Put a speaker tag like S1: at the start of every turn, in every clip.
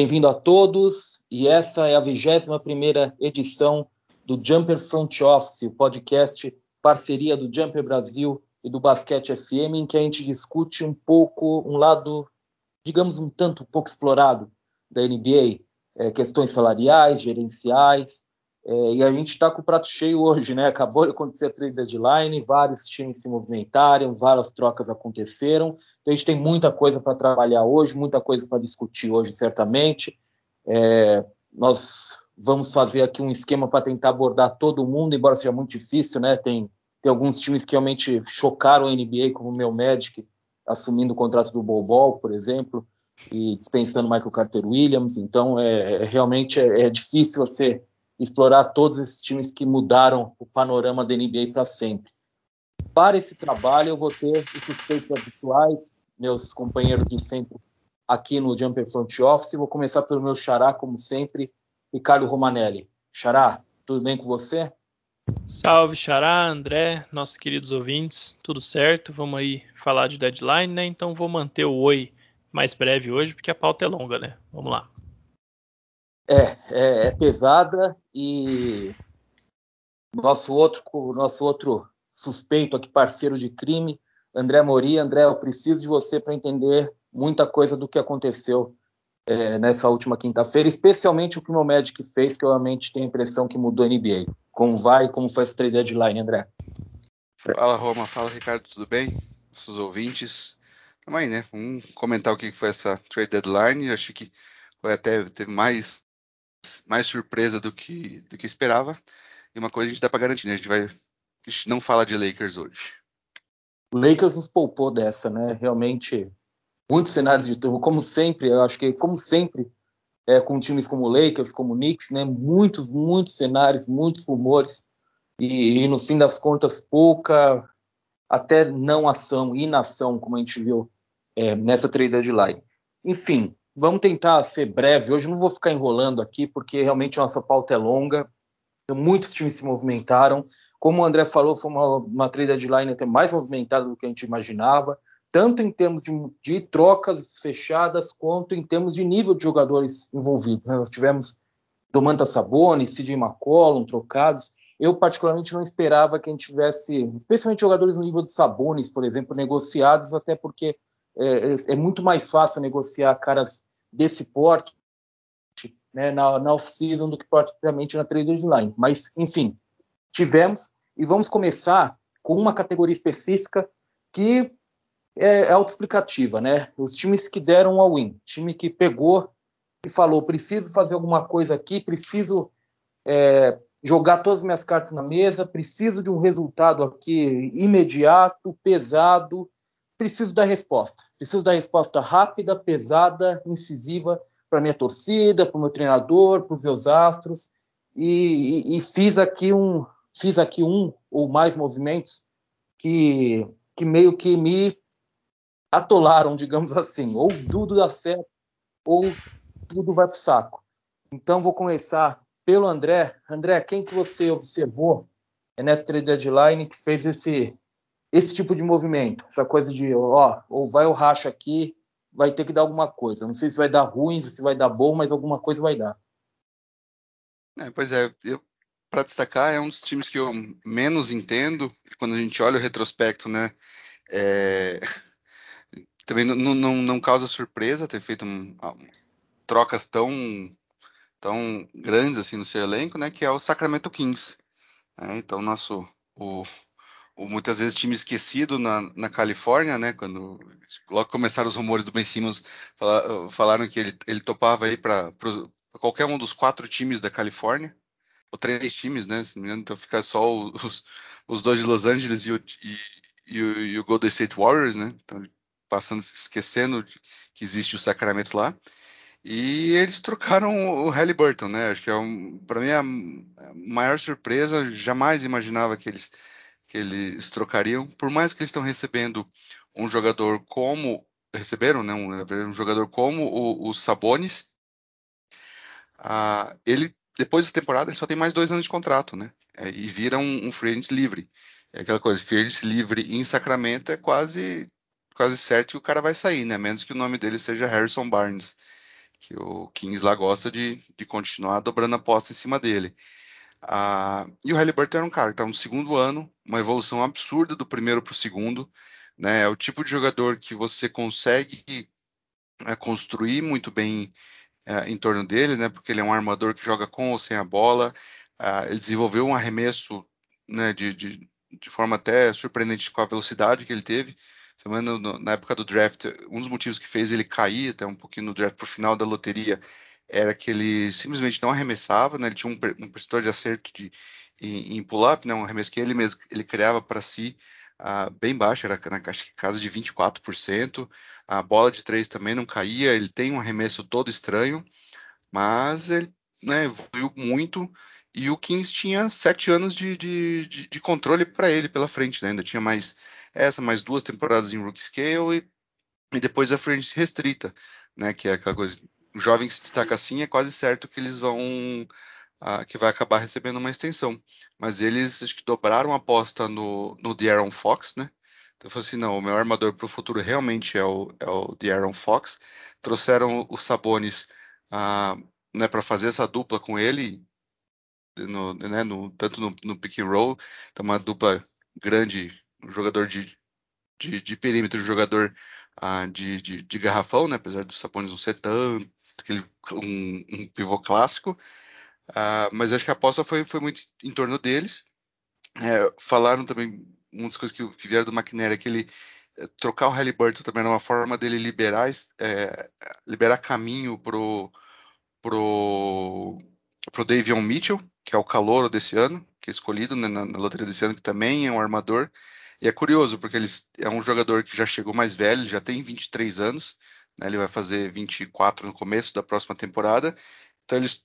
S1: Bem-vindo a todos, e essa é a 21ª edição do Jumper Front Office, o podcast parceria do Jumper Brasil e do Basquete FM, em que a gente discute um pouco, um lado, digamos, um tanto pouco explorado da NBA, é, questões salariais, gerenciais, é, e a gente está com o prato cheio hoje, né? Acabou de acontecer a trade deadline, vários times se movimentaram, várias trocas aconteceram. Então a gente tem muita coisa para trabalhar hoje, muita coisa para discutir hoje, certamente. É, nós vamos fazer aqui um esquema para tentar abordar todo mundo, embora seja muito difícil, né? Tem, tem alguns times que realmente chocaram a NBA, como o meu Magic, assumindo o contrato do Bol por exemplo, e dispensando Michael Carter Williams. Então, é, é realmente é, é difícil você explorar todos esses times que mudaram o panorama da NBA para sempre. Para esse trabalho, eu vou ter os suspeitos habituais, meus companheiros de sempre aqui no Jumper Front Office. Vou começar pelo meu xará, como sempre, Ricardo Romanelli. Xará, tudo bem com você?
S2: Salve, Xará, André, nossos queridos ouvintes, tudo certo? Vamos aí falar de deadline, né? Então vou manter o oi mais breve hoje, porque a pauta é longa, né? Vamos lá.
S1: É, é, é pesada e nosso outro, nosso outro suspeito aqui, parceiro de crime, André Mori. André, eu preciso de você para entender muita coisa do que aconteceu é, nessa última quinta-feira, especialmente o que o meu Magic fez, que eu realmente tenho a impressão que mudou a NBA. Como vai, como foi essa trade deadline, André?
S3: Fala, Roma. Fala, Ricardo. Tudo bem? Nossos ouvintes. Também, né? Vamos comentar o que foi essa trade deadline. Eu acho que foi até teve mais mais surpresa do que, do que esperava. E uma coisa a gente dá para garantir, né? A gente vai. A gente não fala de Lakers hoje.
S1: Lakers nos poupou dessa, né? Realmente, muitos cenários de turbo, como sempre, eu acho que, como sempre, é, com times como Lakers, como Knicks, né? Muitos, muitos cenários, muitos rumores. E, e no fim das contas, pouca, até não ação, inação, como a gente viu é, nessa trade deadline. Enfim, Vamos tentar ser breve. Hoje não vou ficar enrolando aqui, porque realmente a nossa pauta é longa. Muitos times se movimentaram. Como o André falou, foi uma, uma trade deadline até mais movimentada do que a gente imaginava, tanto em termos de, de trocas fechadas, quanto em termos de nível de jogadores envolvidos. Né? Nós tivemos Domantas Sabonis, CJ McCollum trocados. Eu, particularmente, não esperava que a gente tivesse, especialmente jogadores no nível de Sabonis, por exemplo, negociados, até porque é, é, muito mais fácil negociar caras desse porte né, na, na off-season do que praticamente na trade deadline. Mas, enfim, tivemos e vamos começar com uma categoria específica que é, é autoexplicativa, né? Os times que deram ao win, time que pegou e falou: preciso fazer alguma coisa aqui, preciso é, jogar todas as minhas cartas na mesa, preciso de um resultado aqui imediato, pesado, preciso da resposta. Preciso da resposta rápida, pesada, incisiva para minha torcida, para o meu treinador, para os meus astros. E, e, e, fiz aqui um, fiz aqui um ou mais movimentos que, que meio que me atolaram, digamos assim. Ou tudo dá certo, ou tudo vai para o saco. Então vou começar pelo André. André, quem que você observou nessa trade deadline que fez esse esse tipo de movimento, essa coisa de, ó, ou vai o racha aqui, vai ter que dar alguma coisa. Não sei se vai dar ruim, se vai dar bom, mas alguma coisa vai dar.
S3: É, pois é, para destacar, é um dos times que eu menos entendo quando a gente olha o retrospecto, né? É, também não, não, não, causa surpresa ter feito um, um, trocas tão, tão grandes assim no seu elenco, né? Que é o Sacramento Kings. É, então, nosso o, muitas vezes time esquecido na, na Califórnia, né? Quando logo começaram os rumores do Ben Simmons, fala, falaram que ele, ele topava aí para qualquer um dos quatro times da Califórnia, ou três times, né? Se não me engano, então fica só os, os dois de Los Angeles e o, e, e o, e o Golden State Warriors, né? Então, passando, esquecendo que existe o Sacramento lá. E eles trocaram o Halliburton, né? Acho que é um, para mim é a maior surpresa. Jamais imaginava que eles que eles trocariam, por mais que eles estão recebendo um jogador como receberam, né, um, um jogador como o, o Sabonis, ele depois da temporada ele só tem mais dois anos de contrato, né, é, e vira um, um free agent livre. É aquela coisa, free agent livre em Sacramento é quase quase certo que o cara vai sair, né, menos que o nome dele seja Harrison Barnes, que o Kings lá gosta de, de continuar dobrando a aposta em cima dele. Ah, e o Halliburton era um cara que estava no segundo ano, uma evolução absurda do primeiro para o segundo. Né? É o tipo de jogador que você consegue é, construir muito bem é, em torno dele, né? porque ele é um armador que joga com ou sem a bola. Ah, ele desenvolveu um arremesso né, de, de, de forma até surpreendente com a velocidade que ele teve. Na época do draft, um dos motivos que fez ele cair até um pouquinho no draft para o final da loteria era que ele simplesmente não arremessava, né? Ele tinha um, um percentual de acerto de, em, em pull-up, né? Um arremesso que ele mesmo ele criava para si uh, bem baixo, era na casa de 24%. A bola de três também não caía. Ele tem um arremesso todo estranho, mas ele né, evoluiu muito. E o Kings tinha sete anos de, de, de, de controle para ele pela frente, né? Ainda tinha mais essa, mais duas temporadas em Rookie Scale e, e depois a frente restrita, né? Que é aquela coisa. Jovem que se destaca assim é quase certo que eles vão. Uh, que vai acabar recebendo uma extensão. Mas eles acho que dobraram a aposta no, no De'Aaron Fox, né? Então falei assim, não, o meu armador para o futuro realmente é o, é o De'Aaron Fox. Trouxeram os Sabonis uh, né, para fazer essa dupla com ele, no, né, no, tanto no, no pick and roll, então uma dupla grande, um jogador de, de, de perímetro, um jogador uh, de, de, de, garrafão, né, apesar dos Sabonis não ser tanto, aquele, um, um pivô clássico, uh, mas acho que a aposta foi, foi muito em torno deles. É, falaram também, uma das coisas que, que vieram do McNair é que ele é, trocar o Halliburton também era uma forma dele liberar, é, liberar caminho pro pro pro Davion Mitchell, que é o calouro desse ano, que é escolhido né, na, na, loteria desse ano, que também é um armador. E é curioso, porque ele é um jogador que já chegou mais velho, já tem 23 anos, né, ele vai fazer 24 no começo da próxima temporada. Então eles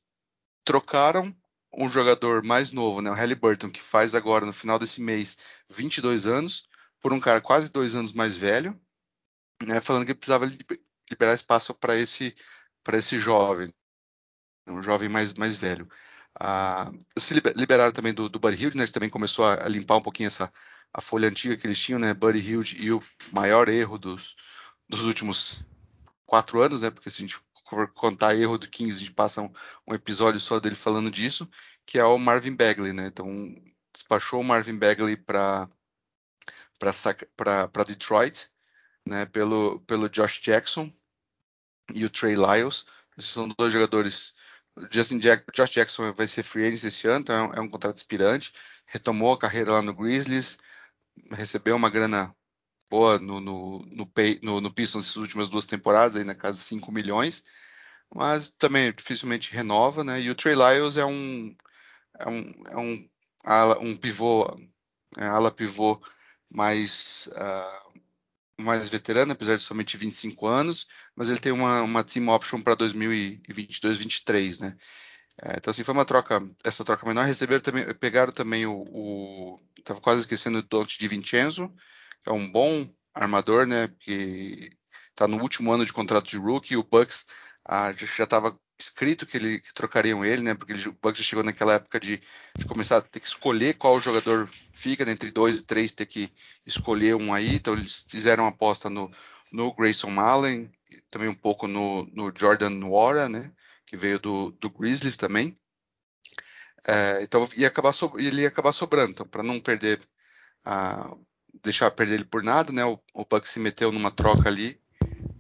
S3: trocaram um jogador mais novo, né, o Halliburton, que faz agora no final desse mês 22 anos, por um cara quase dois anos mais velho, né, falando que precisava liberar espaço para esse para esse jovem, um jovem mais mais velho. Ah, se liberaram também do, do Buddy Hilde, né? também começou a, a, limpar um pouquinho essa a folha antiga que eles tinham, né? Buddy Hilde e o maior erro dos, dos últimos quatro anos, né? Porque se a gente for contar erro do Kings, a gente passa um, um episódio só dele falando disso, que é o Marvin Bagley, né? Então despachou o Marvin Bagley para para Detroit, né? Pelo pelo Josh Jackson e o Trey Lyles. Esses são dois jogadores Justin Jack, Josh Jackson vai ser free agent esse ano, então é um, é um, contrato inspirante. Retomou a carreira lá no Grizzlies, recebeu uma grana boa no, no, no, pay, no, no Pistons nas últimas duas temporadas, aí na casa de 5 milhões, mas também dificilmente renova, né? E o Trey Lyles é um, é um, é um, ala, um pivô, é, ala pivô mais. Uh, mais veterano, apesar de somente 25 anos, mas ele tem uma, uma team option para 2022-23, né? É, então, assim, foi uma troca, essa troca menor. Receberam também, pegaram também o, o tava quase esquecendo o Dante de Vincenzo, é um bom armador, né? Que está no último ano de contrato de rookie. O Bucks ah, já estava escrito que ele que trocariam ele, né? Porque ele, o Bucks já chegou naquela época de, de, começar a ter que escolher qual jogador fica né, entre dois e três, ter que escolher um aí. Então eles fizeram uma aposta no, no Grayson Allen, também um pouco no, no Jordan Nwora, né? Que veio do, do Grizzlies também. É, então ia acabar so, ele ia acabar sobrando, então para não perder, uh, deixar perder ele por nada, né? O, o Bucks se meteu numa troca ali.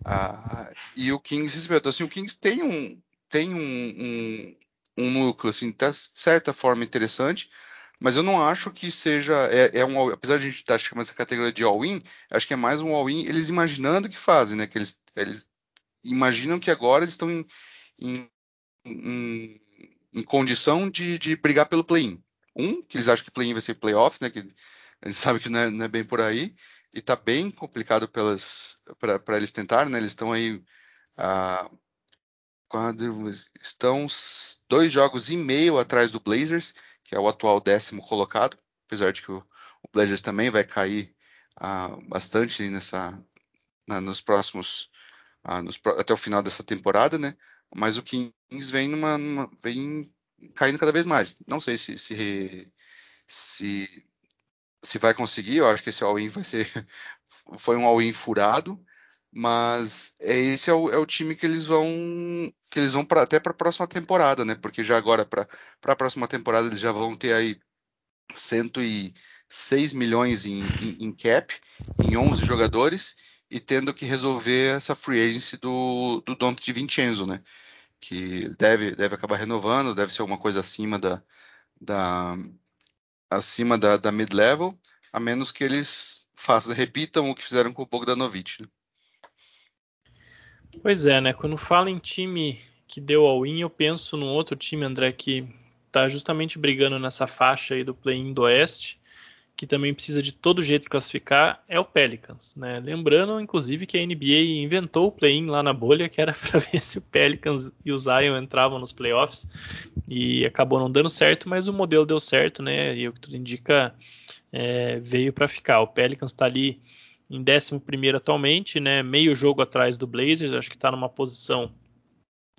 S3: Uh, e o Kings recebeu. Então, assim, o Kings tem um, tem um, um, um núcleo, assim, de certa forma interessante, mas eu não acho que seja. É, é um, apesar de a gente estar chamando essa categoria de all-in, acho que é mais um all-in eles imaginando que fazem, né? Que eles, eles imaginam que agora eles estão em, em, em, em condição de, de, brigar pelo play-in. Um, que eles acham que play-in vai ser playoffs, né? Que gente sabe que não é, não é bem por aí. E tá bem complicado para eles tentarem, né? Eles estão aí. Uh, quando estão dois jogos e meio atrás do Blazers, que é o atual décimo colocado, apesar de que o, o Blazers também vai cair uh, bastante nessa, na, nos próximos uh, nos, até o final dessa temporada, né? Mas o Kings vem numa, numa vem caindo cada vez mais. Não sei se se, se, se vai conseguir. Eu acho que esse all-in vai ser foi um all-in furado Mas é, esse é o, é o time que eles vão que eles vão pra, até para a próxima temporada, né? Porque já agora para a próxima temporada eles já vão ter aí 106 milhões em, em, em cap, em 11 jogadores e tendo que resolver essa free agency do, do Dante de Vincenzo, né? Que deve, deve acabar renovando, deve ser alguma coisa acima da, da acima da, da mid-level, a menos que eles façam, repitam o que fizeram com o Bogdanovich. Né?
S2: Pois é, né? Quando fala em time que deu ao win, eu penso num outro time, André, que tá justamente brigando nessa faixa aí do play-in do Oeste, que também precisa de todo jeito de classificar, é o Pelicans, né? Lembrando, inclusive, que a NBA inventou o play-in lá na bolha, que era para ver se o Pelicans e o Zion entravam nos playoffs, e acabou não dando certo, mas o modelo deu certo, né? E o que tudo indica é, veio para ficar. O Pelicans está ali em 11 atualmente, né? Meio jogo atrás do Blazers, acho que está numa posição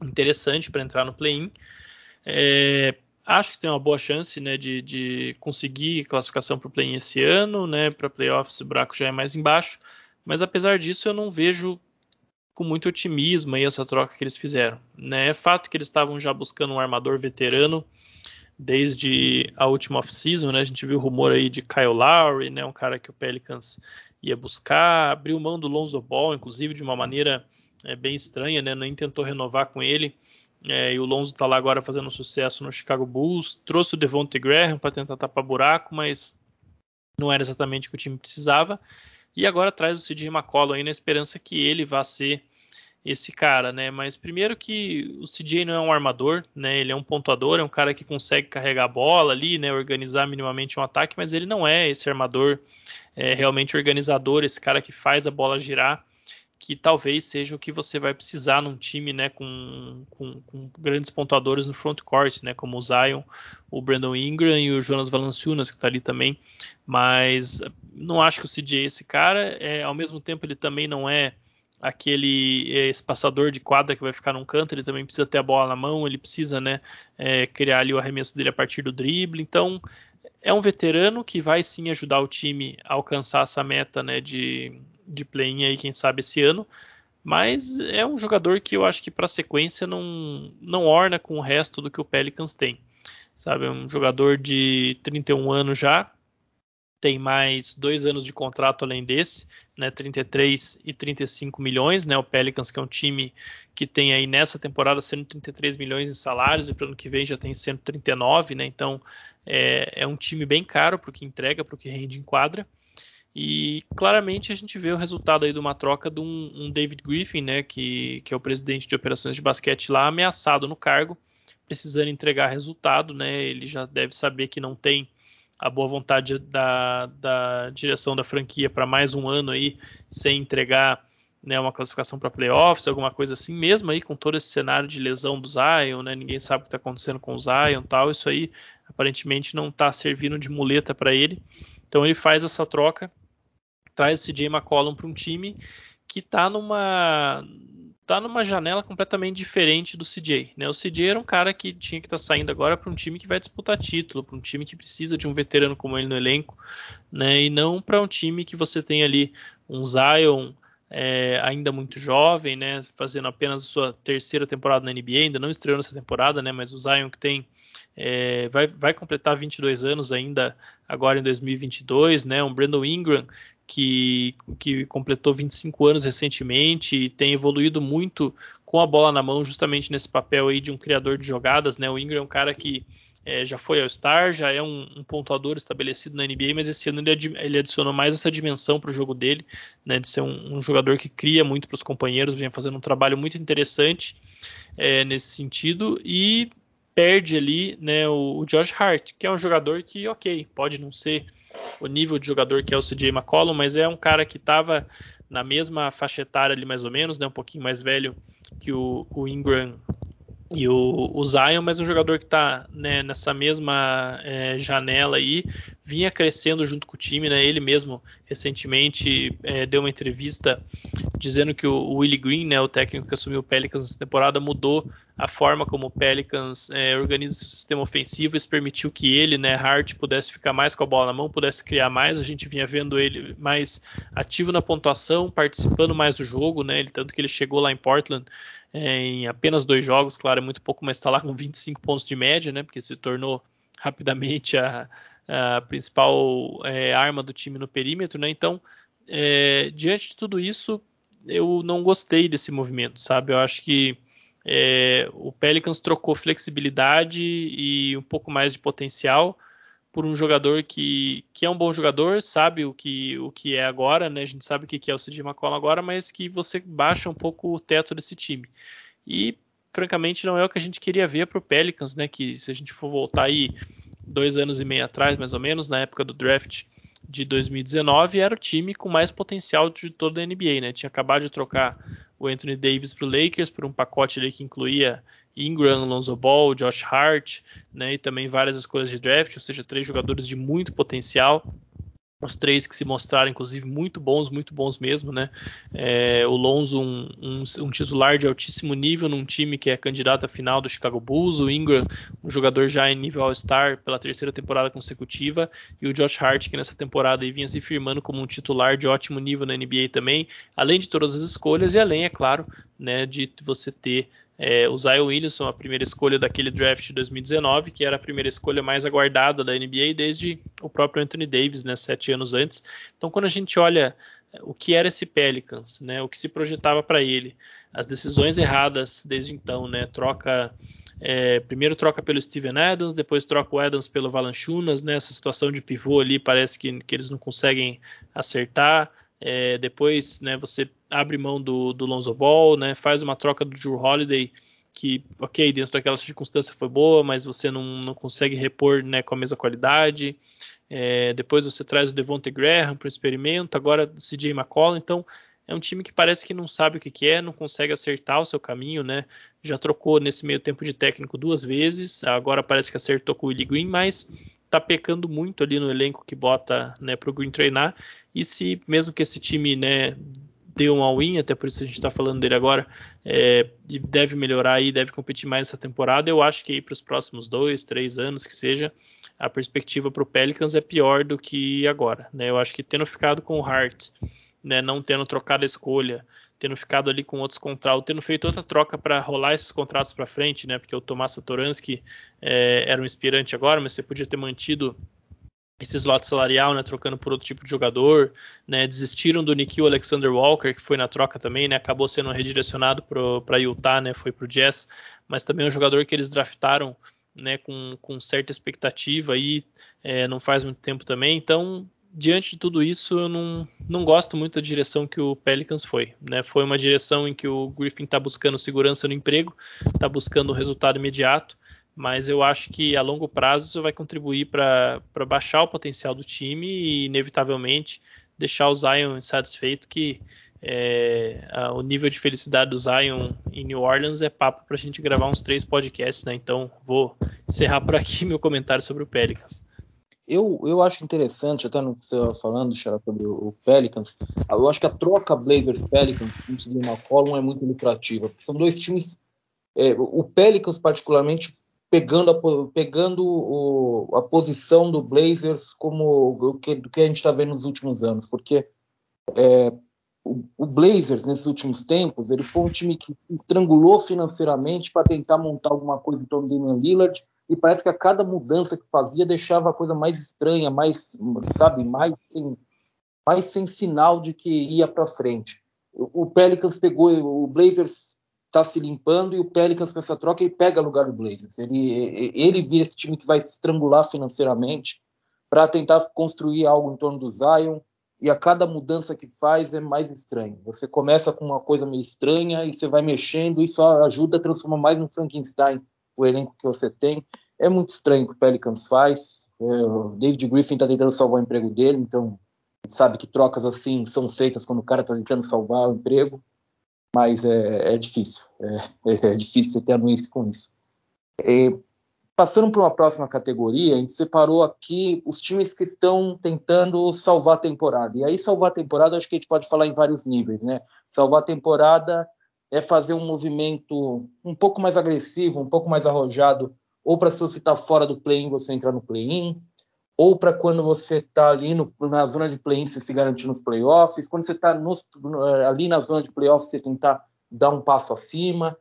S2: interessante para entrar no play-in. É, acho que tem uma boa chance né, de, de conseguir classificação para o play-in esse ano, né? Para playoffs o buraco já é mais embaixo, mas apesar disso eu não vejo com muito otimismo aí essa troca que eles fizeram. Né? É fato que eles estavam já buscando um armador veterano desde a última off-season, né? A gente viu rumor aí de Kyle Lowry, né? Um cara que o Pelicans ia buscar, abriu mão do Lonzo Ball, inclusive de uma maneira é, bem estranha, né? Nem tentou renovar com ele. É, e o Lonzo está lá agora fazendo sucesso no Chicago Bulls. Trouxe o Devontae Graham para tentar tapar buraco, mas não era exatamente o que o time precisava. E agora traz o CJ McCollum aí na esperança que ele vá ser esse cara, né? Mas primeiro que o CJ não é um armador, né? Ele é um pontuador, é um cara que consegue carregar a bola ali, né? Organizar minimamente um ataque, mas ele não é esse armador é, realmente organizador, esse cara que faz a bola girar, que talvez seja o que você vai precisar num time, né? Com, com, com grandes pontuadores no front court, né? Como o Zion, o Brandon Ingram e o Jonas Valanciunas que está ali também. Mas não acho que o CJ é esse cara. É, ao mesmo tempo, ele também não é aquele é, espaçador de quadra que vai ficar num canto, ele também precisa ter a bola na mão, ele precisa né, é, criar ali o arremesso dele a partir do drible. Então, é um veterano que vai sim ajudar o time a alcançar essa meta né, de, de play-in aí, quem sabe, esse ano. Mas é um jogador que eu acho que para a sequência não, não orna com o resto do que o Pelicans tem. Sabe, é um jogador de 31 anos já, tem mais dois anos de contrato além desse, né, 33 e 35 milhões, né, o Pelicans que é um time que tem aí nessa temporada 133 milhões em salários e para o ano que vem já tem 139, né, então é, é um time bem caro para o que entrega, para o que rende em quadra, e claramente a gente vê o resultado aí de uma troca de um, um David Griffin, né, que, que é o presidente de operações de basquete lá, ameaçado no cargo, precisando entregar resultado, né, ele já deve saber que não tem a boa vontade da, da direção da franquia para mais um ano aí sem entregar né, uma classificação para playoffs, alguma coisa assim, mesmo aí com todo esse cenário de lesão do Zion, né, ninguém sabe o que está acontecendo com o Zion tal, isso aí aparentemente não está servindo de muleta para ele. Então ele faz essa troca, traz o CJ McCollum para um time que está numa tá numa janela completamente diferente do CJ. Né? O CJ era um cara que tinha que estar tá saindo agora para um time que vai disputar título, para um time que precisa de um veterano como ele no elenco, né? e não para um time que você tem ali um Zion é, ainda muito jovem, né? fazendo apenas a sua terceira temporada na NBA, ainda não estreou nessa temporada, né? mas o Zion que tem é, vai, vai, completar 22 anos ainda agora em 2022, né? Um Brandon Ingram que, que completou 25 anos recentemente e tem evoluído muito com a bola na mão, justamente nesse papel aí de um criador de jogadas, né? O Ingram é um cara que é, já foi ao Star, já é um, um, pontuador estabelecido na NBA, mas esse ano ele, ele adicionou mais essa dimensão para o jogo dele, né, de ser um, um jogador que cria muito para os companheiros, vem fazendo um trabalho muito interessante é, nesse sentido e perde ali né, o, o Josh Hart, que é um jogador que, ok, pode não ser o nível de jogador que é o CJ McCollum, mas é um cara que estava na mesma faixa etária ali mais ou menos, né, um pouquinho mais velho que o, o Ingram e o, o, Zion, mas um jogador que está né, nessa mesma é, janela aí, vinha crescendo junto com o time, né? Ele mesmo recentemente é, deu uma entrevista dizendo que o, Willie Green, né, o técnico que assumiu o Pelicans essa temporada, mudou a forma como o Pelicans é, organiza o sistema ofensivo, isso permitiu que ele, né, Hart, pudesse ficar mais com a bola na mão, pudesse criar mais. A gente vinha vendo ele mais ativo na pontuação, participando mais do jogo, né? Ele, tanto que ele chegou lá em Portland é, em apenas dois jogos, claro, é muito pouco, mas está lá com 25 pontos de média, né? Porque se tornou rapidamente a, a principal é, arma do time no perímetro, né? Então, é, diante de tudo isso, eu não gostei desse movimento, sabe? Eu acho que é, o Pelicans trocou flexibilidade e um pouco mais de potencial por um jogador que, que é um bom jogador, sabe o que, o que é agora, né? A gente sabe o que é o CJ McCollum agora, mas que você baixa um pouco o teto desse time. E, francamente, não é o que a gente queria ver para o Pelicans, né? Que se a gente for voltar aí dois anos e meio atrás, mais ou menos, na época do draft de 2019, era o time com mais potencial de toda a NBA, né? Tinha acabado de trocar o Anthony Davis para o Lakers por um pacote ali que incluía Ingram, Lonzo Ball, Josh Hart, né? E também várias escolhas de draft, ou seja, três jogadores de muito potencial os três que se mostraram, inclusive, muito bons, muito bons mesmo, né? É, o Lonzo, um, um, um, titular de altíssimo nível num time que é candidato à final do Chicago Bulls, o Ingram, um jogador já em nível All-Star pela terceira temporada consecutiva, e o Josh Hart, que nessa temporada aí vinha se firmando como um titular de ótimo nível na NBA também, além de todas as escolhas e além, é claro, né, de você ter é, o Zion Williamson, a primeira escolha daquele draft de 2019, que era a primeira escolha mais aguardada da NBA desde o próprio Anthony Davis, né, sete anos antes. Então, quando a gente olha é, o que era esse Pelicans, né, o que se projetava para ele, as decisões erradas desde então, né, troca é, primeiro troca pelo Steven Adams, depois troca o Adams pelo Valanciunas, né, essa situação de pivô ali parece que, que eles não conseguem acertar. É, depois, né, você abre mão do, do Lonzo Ball, né, faz uma troca do Drew Holiday, que, ok, dentro daquela circunstância foi boa, mas você não, não consegue repor né, com a mesma qualidade. É, depois você traz o Devonte Graham para o experimento, agora o CJ McCollum. Então, é um time que parece que não sabe o que, que é, não consegue acertar o seu caminho, né? Já trocou nesse meio tempo de técnico duas vezes, agora parece que acertou com o Willie Green, mas tá pecando muito ali no elenco que bota né, para o Green treinar. E se mesmo que esse time né, dê um all-in, até por isso a gente está falando dele agora, é, e deve melhorar e deve competir mais essa temporada, eu acho que para os próximos dois, três anos que seja, a perspectiva para o Pelicans é pior do que agora. Né? Eu acho que tendo ficado com o Hart, né, não tendo trocado a escolha, tendo ficado ali com outros contratos, tendo feito outra troca para rolar esses contratos para frente, né? Porque o Tomás Satoransky é, era um inspirante agora, mas você podia ter mantido esse slot salarial, né, trocando por outro tipo de jogador, né, desistiram do Nikhil Alexander Walker, que foi na troca também, né, acabou sendo redirecionado para Utah, né, foi para o Jazz, mas também é um jogador que eles draftaram, né, com, com certa expectativa aí, é, não faz muito tempo também, então diante de tudo isso, eu não, não gosto muito da direção que o Pelicans foi. Né? Foi uma direção em que o Griffin está buscando segurança no emprego, está buscando um resultado imediato, mas eu acho que a longo prazo isso vai contribuir para baixar o potencial do time e, inevitavelmente, deixar o Zion insatisfeito que é, a, o nível de felicidade do Zion em New Orleans é papo para a gente gravar uns três podcasts, né? Então vou encerrar por aqui meu comentário sobre o Pelicans.
S1: Eu, eu acho interessante, até no que você estava falando, Xará, sobre o, Pelicans, eu acho que a troca Blazers-Pelicans com o McCollum é muito lucrativa, são dois times, é, o Pelicans particularmente pegando, a, pegando o, a posição do Blazers como o que, que a gente está vendo nos últimos anos, porque é, o, o, Blazers, nesses últimos tempos, ele foi um time que se estrangulou financeiramente para tentar montar alguma coisa em torno do Damian Lillard, e parece que a cada mudança que fazia deixava a coisa mais estranha, mais, sabe, mais sem, mais sem sinal de que ia para frente. O, Pelicans pegou, o Blazers está se limpando e o Pelicans com essa troca ele pega lugar do Blazers. Ele, ele vira esse time que vai se estrangular financeiramente para tentar construir algo em torno do Zion. E a cada mudança que faz é mais estranho. Você começa com uma coisa meio estranha e você vai mexendo, e isso ajuda a transformar mais um Frankenstein o elenco que você tem. É muito estranho o que o Pelicans faz. É, o David Griffin está tentando salvar o emprego dele, então sabe que trocas assim são feitas quando o cara está tentando salvar o emprego, mas é, é difícil. É, é, difícil você ter anuência com isso. Passando para uma próxima categoria, a gente separou aqui os times que estão tentando salvar a temporada. E aí, salvar a temporada, acho que a gente pode falar em vários níveis, né? Salvar a temporada é fazer um movimento um pouco mais agressivo, um pouco mais arrojado, ou para se você está fora do play-in, você entrar no play-in, ou para quando você está ali no, na zona de play-in, você se garantir nos playoffs, quando você está ali na zona de playoffs, você tentar dar um passo acima.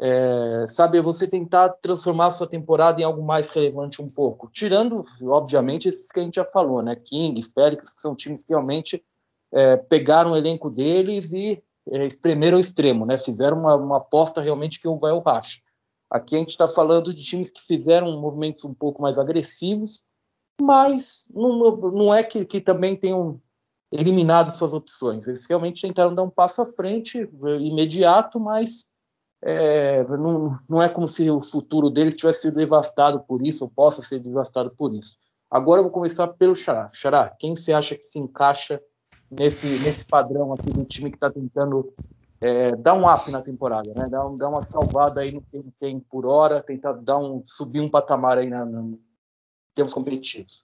S1: É, sabe, você tentar transformar a sua temporada em algo mais relevante um pouco. Tirando, obviamente, esses que a gente já falou, né? Kings, Pelicans, que são times que realmente é, pegaram o elenco deles e é, espremeram ao extremo, né? Fizeram uma, uma aposta realmente que vai ao racha. Aqui a gente está falando de times que fizeram movimentos um pouco mais agressivos, mas não, não é que, que também tenham eliminado suas opções. Eles realmente tentaram dar um passo à frente, imediato, mas é, não, não, é como se o futuro deles tivesse sido devastado por isso, ou possa ser devastado por isso. Agora eu vou começar pelo Xará. Xará, quem você acha que se encaixa nesse, nesse padrão aqui do time que está tentando é, dar um up na temporada, né? Dar, dar, uma salvada aí no que tem por hora, tentar dar um, subir um patamar aí na, na, em termos competitivos.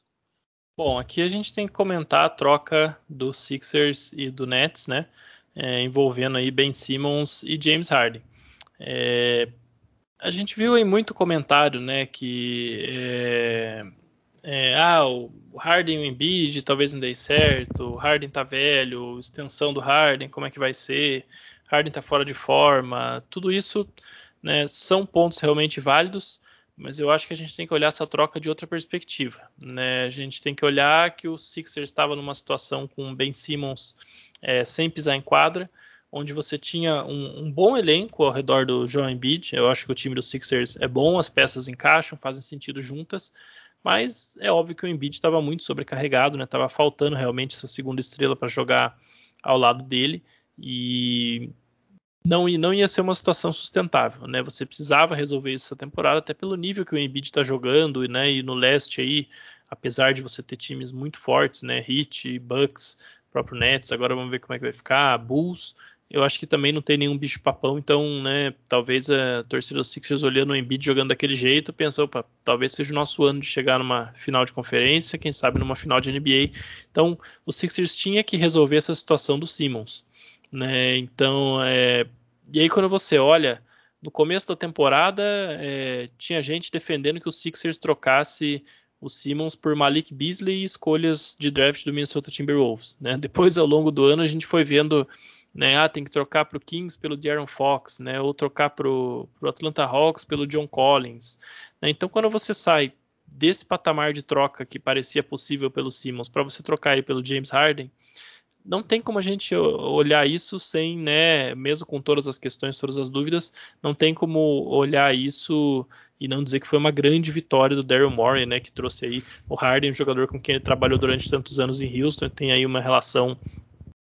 S2: Bom, aqui a gente tem que comentar a troca do Sixers e do Nets, né? É, envolvendo aí Ben Simmons e James Harden. É, a gente viu aí muito comentário, né, que é, é, ah, o Harden e o Embiid talvez não dê certo, o Harden tá velho, extensão do Harden, como é que vai ser, Harden tá fora de forma, tudo isso, né, são pontos realmente válidos, mas eu acho que a gente tem que olhar essa troca de outra perspectiva, né, a gente tem que olhar que o Sixers estava numa situação com o Ben Simmons é, sem pisar em quadra, onde você tinha um, um, bom elenco ao redor do Joel Embiid. Eu acho que o time do Sixers é bom, as peças encaixam, fazem sentido juntas, mas é óbvio que o Embiid estava muito sobrecarregado, né? Tava faltando realmente essa segunda estrela para jogar ao lado dele e não, não ia ser uma situação sustentável, né? Você precisava resolver isso essa temporada, até pelo nível que o Embiid está jogando, né? E no leste aí, apesar de você ter times muito fortes, né? Heat, Bucks, próprio Nets, agora vamos ver como é que vai ficar, Bulls eu acho que também não tem nenhum bicho papão, então, né, talvez a torcida do Sixers olhando o Embiid jogando daquele jeito, pensou, opa, talvez seja o nosso ano de chegar numa final de conferência, quem sabe numa final de NBA. Então, o Sixers tinha que resolver essa situação do Simmons, né? Então, é... e aí quando você olha no começo da temporada, é... tinha gente defendendo que o Sixers trocasse o Simmons por Malik Beasley e escolhas de draft do Minnesota Timberwolves, né? Depois, ao longo do ano, a gente foi vendo né? Ah, tem que trocar para o Kings pelo De'Aaron Fox, né? Ou trocar para o Atlanta Hawks pelo John Collins. Né? Então, quando você sai desse patamar de troca que parecia possível pelo Simmons para você trocar ele pelo James Harden, não tem como a gente olhar isso sem, né, mesmo com todas as questões, todas as dúvidas, não tem como olhar isso e não dizer que foi uma grande vitória do Daryl Morey, né, que trouxe aí o Harden, um jogador com quem ele trabalhou durante tantos anos em Houston, tem aí uma relação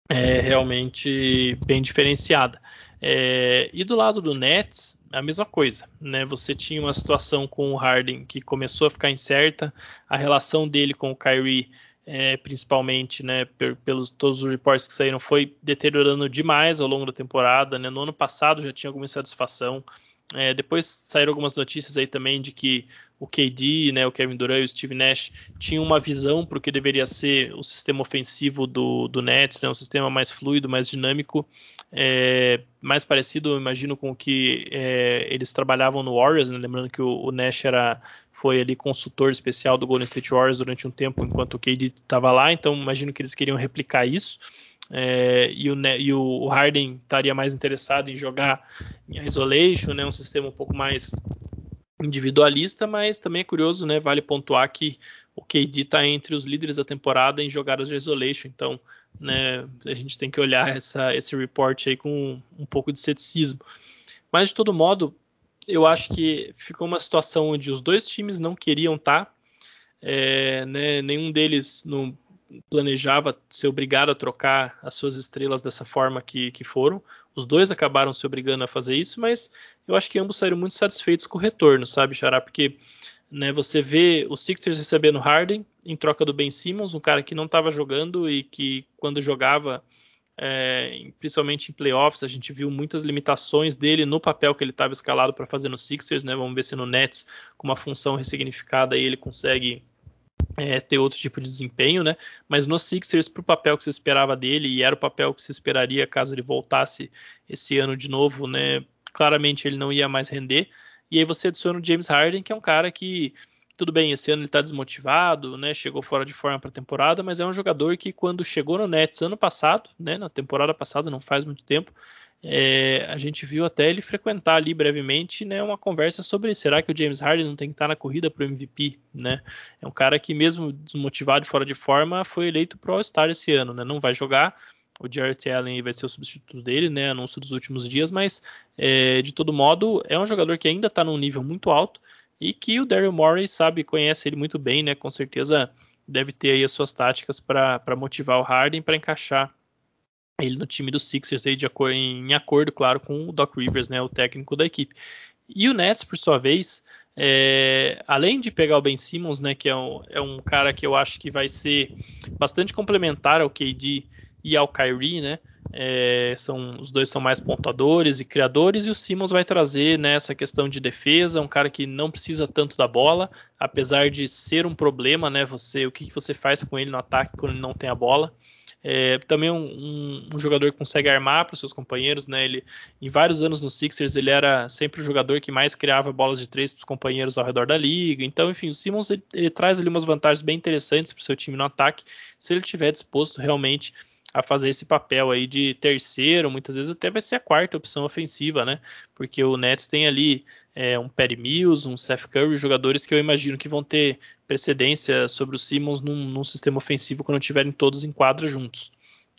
S2: é realmente bem diferenciada. É, e do lado do Nets, a mesma coisa, né? Você tinha uma situação com o Harden que começou a ficar incerta, a relação dele com o Kyrie, é, principalmente, né, pelos todos os reports que saíram, foi deteriorando demais ao longo da temporada. Né? No ano passado já tinha alguma insatisfação. É, depois saíram algumas notícias aí também de que o KD, né, o Kevin Durant e o Steve Nash tinham uma visão para o que deveria ser o sistema ofensivo do, do Nets, né, um sistema mais fluido, mais dinâmico, é, mais parecido, imagino, com o que é, eles trabalhavam no Warriors, né, lembrando que o, o, Nash era foi ali consultor especial do Golden State Warriors durante um tempo enquanto o KD estava lá, então imagino que eles queriam replicar isso. É, e, o, e, o, Harden estaria mais interessado em jogar em isolation, né, um sistema um pouco mais individualista, mas também é curioso, né, vale pontuar que o KD está entre os líderes da temporada em jogadas de isolation, então né, a gente tem que olhar essa, esse report aí com um pouco de ceticismo. Mas de todo modo, eu acho que ficou uma situação onde os dois times não queriam estar, tá, é, né, nenhum deles não planejava ser obrigado a trocar as suas estrelas dessa forma que, que foram. Os dois acabaram se obrigando a fazer isso, mas eu acho que ambos saíram muito satisfeitos com o retorno, sabe, Xará? Porque né, você vê o Sixers recebendo Harden em troca do Ben Simmons, um cara que não estava jogando e que quando jogava, é, principalmente em playoffs, a gente viu muitas limitações dele no papel que ele estava escalado para fazer no Sixers, né? Vamos ver se no Nets, com uma função ressignificada, ele consegue é, ter outro tipo de desempenho, né? Mas no Sixers, para o papel que se esperava dele, e era o papel que se esperaria caso ele voltasse esse ano de novo, né? Claramente ele não ia mais render. E aí você adiciona o James Harden, que é um cara que, tudo bem, esse ano ele está desmotivado, né? Chegou fora de forma para a temporada, mas é um jogador que quando chegou no Nets ano passado, né? Na temporada passada, não faz muito tempo, é, a gente viu até ele frequentar ali brevemente né, uma conversa sobre será que o James Harden não tem que estar na corrida para o MVP, né? É um cara que mesmo desmotivado e fora de forma foi eleito pro All-Star esse ano, né? Não vai jogar, o Jarrett Allen vai ser o substituto dele, né? Anúncio dos últimos dias, mas é, de todo modo é um jogador que ainda está num nível muito alto e que o Daryl Morey sabe, conhece ele muito bem, né? Com certeza deve ter aí as suas táticas para motivar o Harden para encaixar ele no time do Sixers aí de acordo, em acordo, claro, com o Doc Rivers, né, o técnico da equipe. E o Nets, por sua vez, é, além de pegar o Ben Simmons, né, que é um, é um, cara que eu acho que vai ser bastante complementar ao KD e ao Kyrie, né, é, são, os dois são mais pontuadores e criadores, e o Simmons vai trazer né, questão de defesa, um cara que não precisa tanto da bola, apesar de ser um problema, né, você, o que você faz com ele no ataque quando ele não tem a bola. É, também um, um, um, jogador que consegue armar para os seus companheiros, né? Ele, em vários anos no Sixers, ele era sempre o jogador que mais criava bolas de três para os companheiros ao redor da liga. Então, enfim, o Simmons ele, ele traz ali umas vantagens bem interessantes para o seu time no ataque, se ele estiver disposto realmente a fazer esse papel aí de terceiro, muitas vezes até vai ser a quarta opção ofensiva, né? Porque o Nets tem ali é, um Perry Mills, um Seth Curry, jogadores que eu imagino que vão ter precedência sobre o Simmons num, num sistema ofensivo quando estiverem todos em quadra juntos.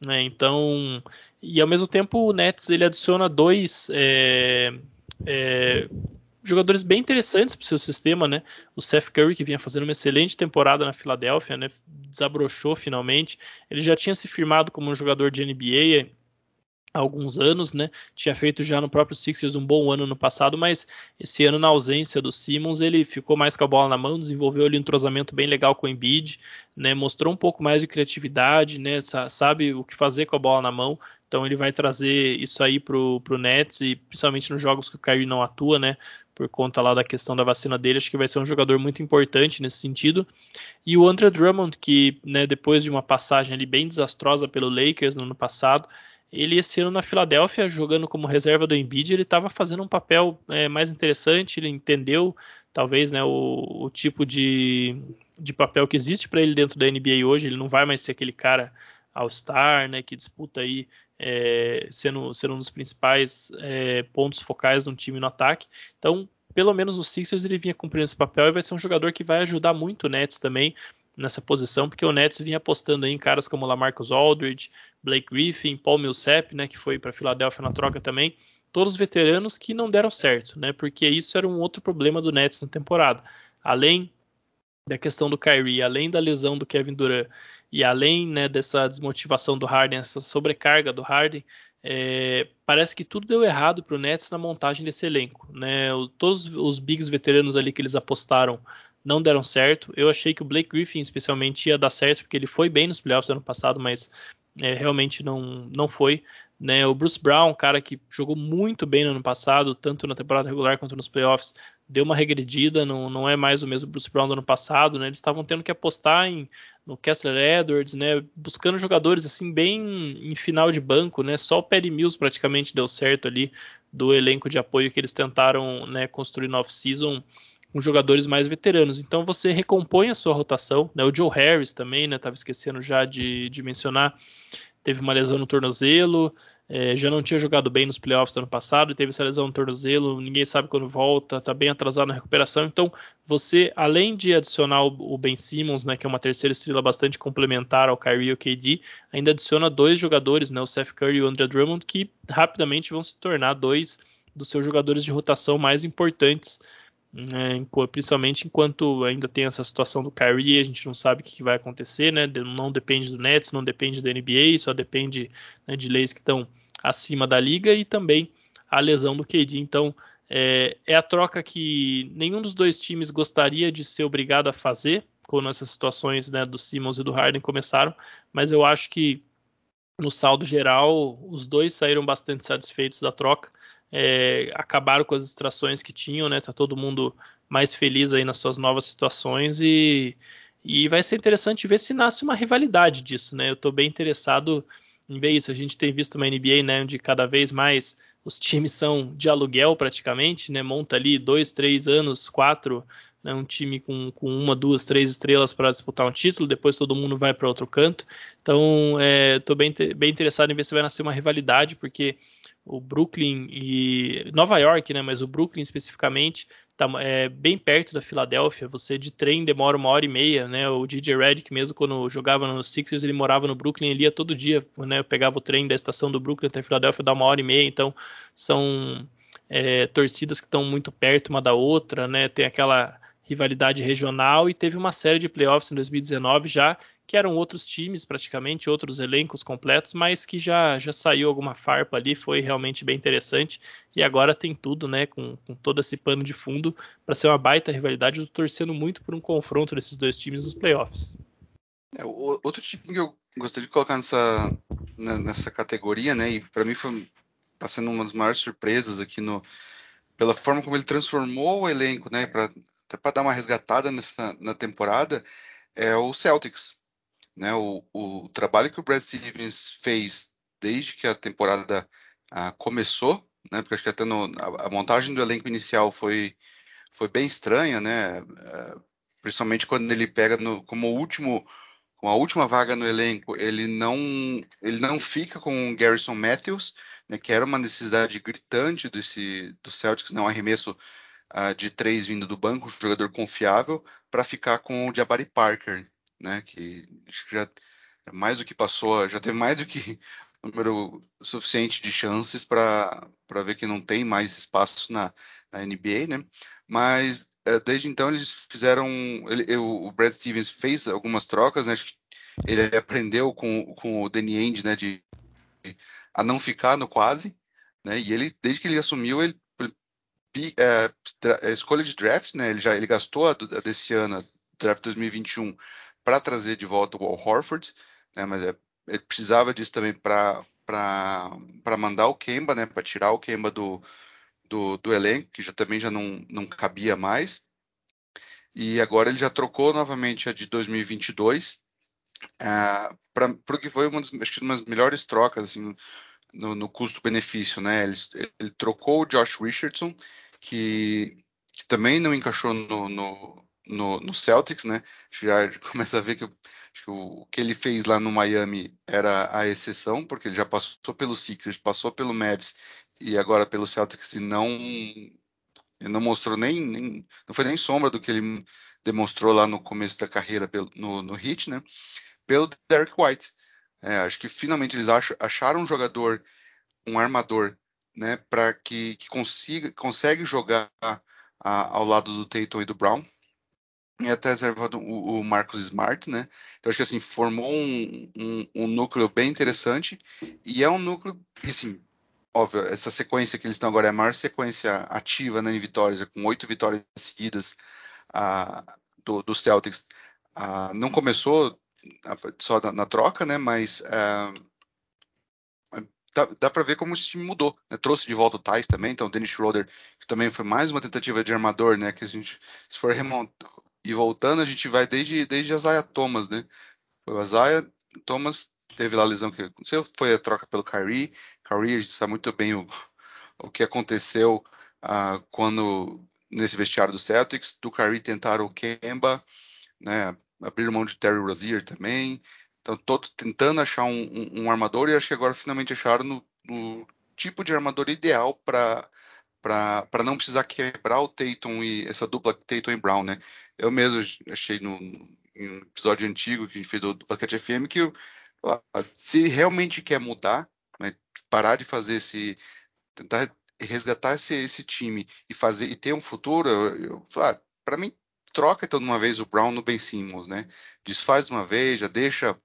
S2: Né? Então, e ao mesmo tempo o Nets ele adiciona dois é, é, jogadores bem interessantes para o seu sistema, né? O Seth Curry, que vinha fazendo uma excelente temporada na Filadélfia, né? Desabrochou finalmente. Ele já tinha se firmado como um jogador de NBA alguns anos, né? Tinha feito já no próprio Sixers um bom ano no passado, mas esse ano, na ausência do Simmons, ele ficou mais com a bola na mão, desenvolveu ali um entrosamento bem legal com o Embiid, né? Mostrou um pouco mais de criatividade, né? Sabe o que fazer com a bola na mão. Então ele vai trazer isso aí pro, pro Nets e principalmente nos jogos que o Kyrie não atua, né? Por conta lá da questão da vacina dele, acho que vai ser um jogador muito importante nesse sentido. E o Andre Drummond, que né, depois de uma passagem ali bem desastrosa pelo Lakers no ano passado, ele esse ano na Filadélfia, jogando como reserva do Embiid, ele estava fazendo um papel é, mais interessante, ele entendeu talvez né, o, o tipo de, de papel que existe para ele dentro da NBA hoje, ele não vai mais ser aquele cara All-Star, né, que disputa aí é, sendo, sendo um dos principais é, pontos focais de um time no ataque. Então, pelo menos no Sixers ele vinha cumprindo esse papel e vai ser um jogador que vai ajudar muito o Nets também nessa posição, porque o Nets vinha apostando em caras como Lamarcus Aldridge, Blake Griffin, Paul Millsap, né, que foi para Filadélfia na troca também, todos veteranos que não deram certo, né, porque isso era um outro problema do Nets na temporada. Além da questão do Kyrie, além da lesão do Kevin Durant e além né, dessa desmotivação do Harden, essa sobrecarga do Harden, é, parece que tudo deu errado para o Nets na montagem desse elenco. Né? O, todos os bigs veteranos ali que eles apostaram não deram certo. Eu achei que o Blake Griffin, especialmente, ia dar certo, porque ele foi bem nos playoffs ano passado, mas é, realmente não, não foi. Né? O Bruce Brown, cara que jogou muito bem no ano passado, tanto na temporada regular quanto nos playoffs, deu uma regredida, não, não é mais o mesmo Bruce Brown do ano passado, né? Eles estavam tendo que apostar em, no Kessler Edwards, né? Buscando jogadores assim bem em final de banco, né? Só o Perry Mills praticamente deu certo ali do elenco de apoio que eles tentaram né, construir no off-season com jogadores mais veteranos. Então você recompõe a sua rotação. Né? O Joe Harris também, né? Estava esquecendo já de, de, mencionar, teve uma lesão no tornozelo, é, já não tinha jogado bem nos playoffs ano passado, teve essa lesão no tornozelo, ninguém sabe quando volta, está bem atrasado na recuperação. Então você, além de adicionar o, Ben Simmons, né, que é uma terceira estrela bastante complementar ao Kyrie e ao KD, ainda adiciona dois jogadores, né, o Seth Curry e o Andre Drummond, que rapidamente vão se tornar dois dos seus jogadores de rotação mais importantes né, principalmente enquanto ainda tem essa situação do Kyrie, a gente não sabe o que vai acontecer, né, não depende do Nets, não depende da NBA, só depende né, de leis que estão acima da liga e também a lesão do KD. Então é, é, a troca que nenhum dos dois times gostaria de ser obrigado a fazer quando essas situações né, do Simmons e do Harden começaram, mas eu acho que no saldo geral os dois saíram bastante satisfeitos da troca é, acabaram com as distrações que tinham, né? Tá todo mundo mais feliz aí nas suas novas situações e E vai ser interessante ver se nasce uma rivalidade disso, né? Eu estou bem interessado em ver isso. A gente tem visto uma NBA, né, onde cada vez mais os times são de aluguel praticamente, né? Monta ali dois, três anos, quatro, né? um time com, com uma, duas, três estrelas para disputar um título, depois todo mundo vai para outro canto. Então, estou é, bem, bem interessado em ver se vai nascer uma rivalidade, porque o Brooklyn e Nova York, né? Mas o Brooklyn especificamente tá, é, bem perto da Filadélfia. Você de trem demora uma hora e meia, né? O DJ Redick mesmo quando jogava no Sixers ele morava no Brooklyn, ele ia todo dia, né? Eu pegava o trem da estação do Brooklyn até Filadélfia dá uma hora e meia. Então são é, torcidas que estão muito perto uma da outra, né? Tem aquela rivalidade regional e teve uma série de playoffs em 2019 já que eram outros times praticamente, outros elencos completos, mas que já, já saiu alguma farpa ali, foi realmente bem interessante. E agora tem tudo, né, com, com todo esse pano de fundo para ser uma baita rivalidade. Eu torcendo muito por um confronto desses dois times nos playoffs.
S3: É, o, outro time que eu gostaria de colocar nessa, né, nessa categoria, né, e para mim foi tá sendo uma das maiores surpresas aqui no pela forma como ele transformou o elenco, né, para até para dar uma resgatada nessa na temporada, é o Celtics. Né, o, o, trabalho que o Brad Stevens fez desde que a temporada ah, começou, né, porque acho que até no, a, a, montagem do elenco inicial foi, foi bem estranha, né, uh, principalmente quando ele pega no, como último com a última vaga no elenco, ele não ele não fica com o Garrison Matthews, né, que era uma necessidade gritante desse, do Celtics, né, um arremesso uh, de três vindo do banco, um jogador confiável, para ficar com o Jabari Parker, né? Que acho que já é mais do que passou, já teve mais do que número suficiente de chances para ver que não tem mais espaço na, na NBA, né? Mas é, desde então eles fizeram, ele, o Brad Stevens fez algumas trocas, né? Ele aprendeu com, com o Danny Ainge, né? De, a não ficar no quase, né? E ele, desde que ele assumiu, ele é, é, escolha de draft, né? Ele já ele gastou a, a desse ano, draft 2021, para trazer de volta o Al Horford, né, mas é, ele precisava disso também para mandar o Kemba, né, para tirar o Kemba do, do, do, elenco, que já também já não, não cabia mais. E agora ele já trocou novamente a de 2022 uh, para o que foi uma das, acho que uma das melhores trocas assim, no, no custo-benefício. Né? Ele, ele, trocou o Josh Richardson, que, que também não encaixou no, no no, no Celtics, né? Já começa a ver que, que o, que ele fez lá no Miami era a exceção, porque ele já passou pelo Sixers, passou pelo Mavs e agora pelo Celtics e não ele não mostrou nem, nem, não foi nem sombra do que ele demonstrou lá no começo da carreira pelo, no, no Heat, né? Pelo Derek White. É, acho que finalmente eles acharam um jogador, um armador, né, para que, que consiga consegue jogar a, ao lado do Tatum e do Brown, e até reservado o, o, Marcos Smart, né? Então acho que assim formou um, um, um, núcleo bem interessante e é um núcleo, assim, óbvio, essa sequência que eles estão agora é a maior sequência ativa né, em vitórias, com oito vitórias seguidas uh, do, do, Celtics. Uh, não começou só na, na, troca, né? Mas uh, dá, dá para ver como esse time mudou. Né? Trouxe de volta o Thais também, então o Dennis Schroeder, que também foi mais uma tentativa de armador, né? Que a gente, se for remontar e voltando, a gente vai desde, desde Isaiah Thomas, né? O Isaiah Thomas teve lá a lesão que aconteceu, foi a troca pelo Kyrie. Kyrie, a gente sabe muito bem o, o que aconteceu uh, quando nesse vestiário do Celtics. Do Kyrie tentaram o Kemba, né? Abriram mão de Terry Rozier também. Então, todos tentando achar um, um, um, armador e acho que agora finalmente acharam no, no tipo de armador ideal para para não precisar quebrar o Tatum e essa dupla Tatum e Brown, né? Eu mesmo achei no, no episódio antigo que a gente fez do, do Basquete FM que se realmente quer mudar, né, parar de fazer esse tentar resgatar esse, esse time e fazer e ter um futuro, eu, ah, para mim troca então de uma vez o Brown no Ben Simmons, né? Desfaz de uma vez, já deixa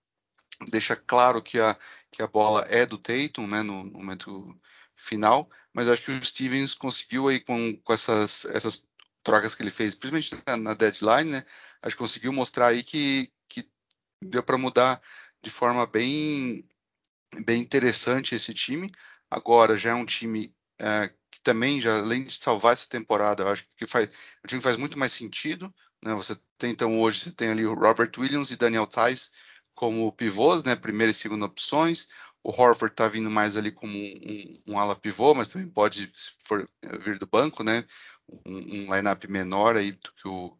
S3: deixa claro que a que a bola é do Tatum, né, no, no momento final, mas acho que o Stevens conseguiu aí com, com essas, essas trocas que ele fez, principalmente na, na deadline, né? Acho que conseguiu mostrar aí que, que deu para mudar de forma bem, bem interessante esse time. Agora já é um time é, que também, já além de salvar essa temporada, acho que faz, o time faz muito mais sentido. Né? Você tem então hoje você tem ali o Robert Williams e Daniel Tice como pivôs, né? Primeira e segunda opções. O Horford está vindo mais ali como um, um, um, ala pivô, mas também pode, se for vir do banco, né? Um, um lineup menor aí do que o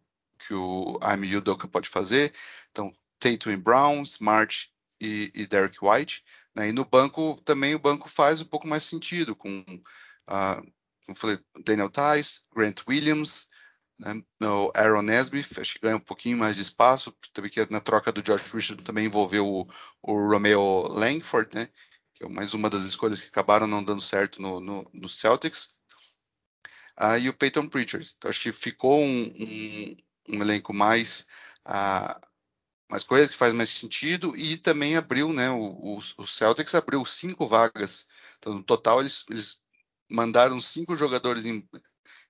S3: que o Ime Udoka pode fazer. Então, Tatum e Brown, Smart e, e Derek White. Né? E no banco também o banco faz um pouco mais sentido com, uh, como falei, Daniel Tice, Grant Williams, né? o Aaron Nesmith, acho que ganha um pouquinho mais de espaço, também que na troca do George Richard também envolveu o, o Romeo Langford, né? que é mais uma das escolhas que acabaram não dando certo no, no, no Celtics. Uh, e o Peyton Pritchard. Então, acho que ficou um, um, um elenco mais uh, mais coisas que faz mais sentido e também abriu, né? O, o, Celtics abriu cinco vagas. Então, no total, eles, eles mandaram cinco jogadores em,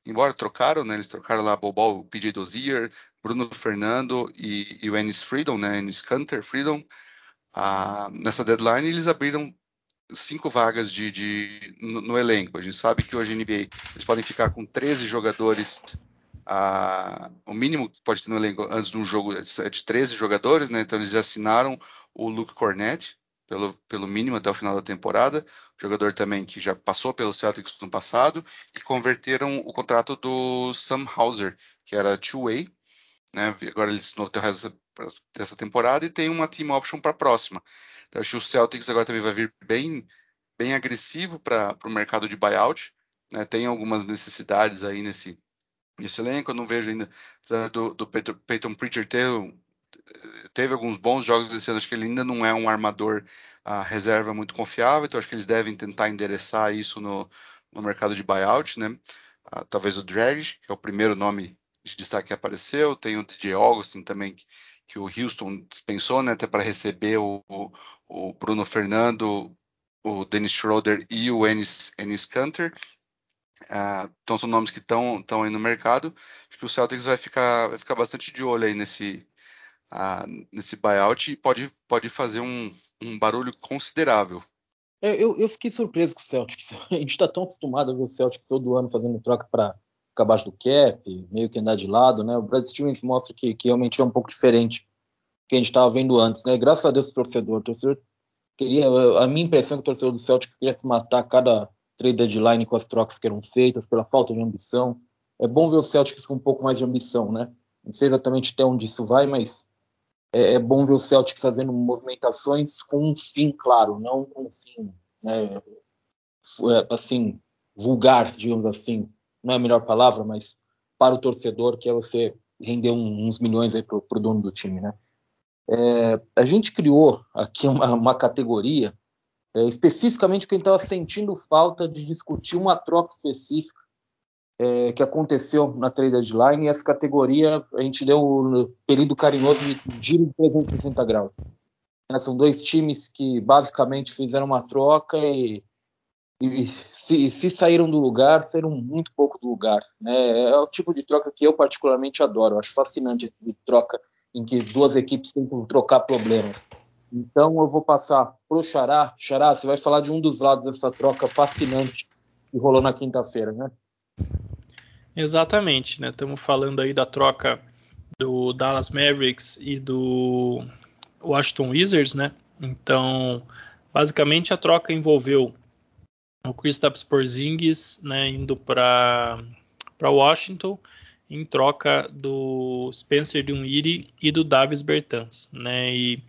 S3: embora, trocaram, né? Eles trocaram lá Bobol, o PJ Dozier, Bruno Fernando e, e o Ennis Freedom, né? Ennis Canter Freedom. Ah, nessa deadline, eles abriram cinco vagas de, de no, no, elenco. A gente sabe que hoje na NBA eles podem ficar com 13 jogadores a, o mínimo que pode ter no elenco antes de um jogo é de 13 jogadores, né? Então eles assinaram o Luke Cornett pelo, pelo mínimo até o final da temporada, jogador também que já passou pelo Celtics no passado, e converteram o contrato do Sam Hauser, que era two-way, né? Agora ele assinou até o resto dessa temporada e tem uma team option para a próxima. Então acho que o Celtics agora também vai vir bem, bem agressivo para o mercado de buyout. Né? Tem algumas necessidades aí nesse, nesse elenco. Eu não vejo ainda do, do Peyton Pritchard ter, teve alguns bons jogos esse ano. Acho que ele ainda não é um armador a reserva muito confiável. Então acho que eles devem tentar endereçar isso no, no mercado de buyout, né? Ah, talvez o Drag, que é o primeiro nome de destaque que apareceu. Tem o DJ Augustin também, que, que o Houston dispensou, né? Até para receber o, o, o, Bruno Fernando, o Dennis Schroeder e o Ennis, Ennis Canter. Uh, então são nomes que estão aí no mercado. Acho que o Celtics vai ficar, vai ficar bastante de olho aí nesse, uh, nesse buyout pode, pode fazer um, um barulho considerável.
S1: É, eu, eu, fiquei surpreso com o Celtics. A gente está tão acostumado a ver o Celtics todo ano fazendo troca para ficar abaixo do cap, meio que andar de lado, né? O Brad Stevens mostra que, que realmente é um pouco diferente do que a gente estava vendo antes, né? Graças a Deus o torcedor, o torcedor queria, a minha impressão é que o torcedor do Celtics queria se matar cada trade deadline com as trocas que eram feitas, pela falta de ambição. É bom ver o Celtics com um pouco mais de ambição, né? Não sei exatamente até onde isso vai, mas é, é bom ver o Celtics fazendo movimentações com um fim claro, não com um fim, né, é, assim, vulgar, digamos assim. Não é a melhor palavra, mas para o torcedor, que é você render um, uns milhões aí para o dono do time, né? É, a gente criou aqui uma, uma categoria é, especificamente gente estava sentindo falta de discutir uma troca específica é, que aconteceu na trade deadline e essa categoria a gente deu o período carinhoso de giro de 360 graus. É, são dois times que basicamente fizeram uma troca e, e se, se, saíram do lugar, saíram muito pouco do lugar. Né? É o tipo de troca que eu particularmente adoro. Acho fascinante esse tipo de troca em que duas equipes tentam trocar problemas. Então eu vou passar pro Xará. Xará, você vai falar de um dos lados dessa troca fascinante que rolou na quinta-feira, né?
S2: Exatamente, né? Estamos falando aí da troca do Dallas Mavericks e do Washington Wizards, né? Então, basicamente a troca envolveu o Kristaps Porzingis, né, indo para para Washington em troca do Spencer Dinwiddie e do Davis Bertans, né? E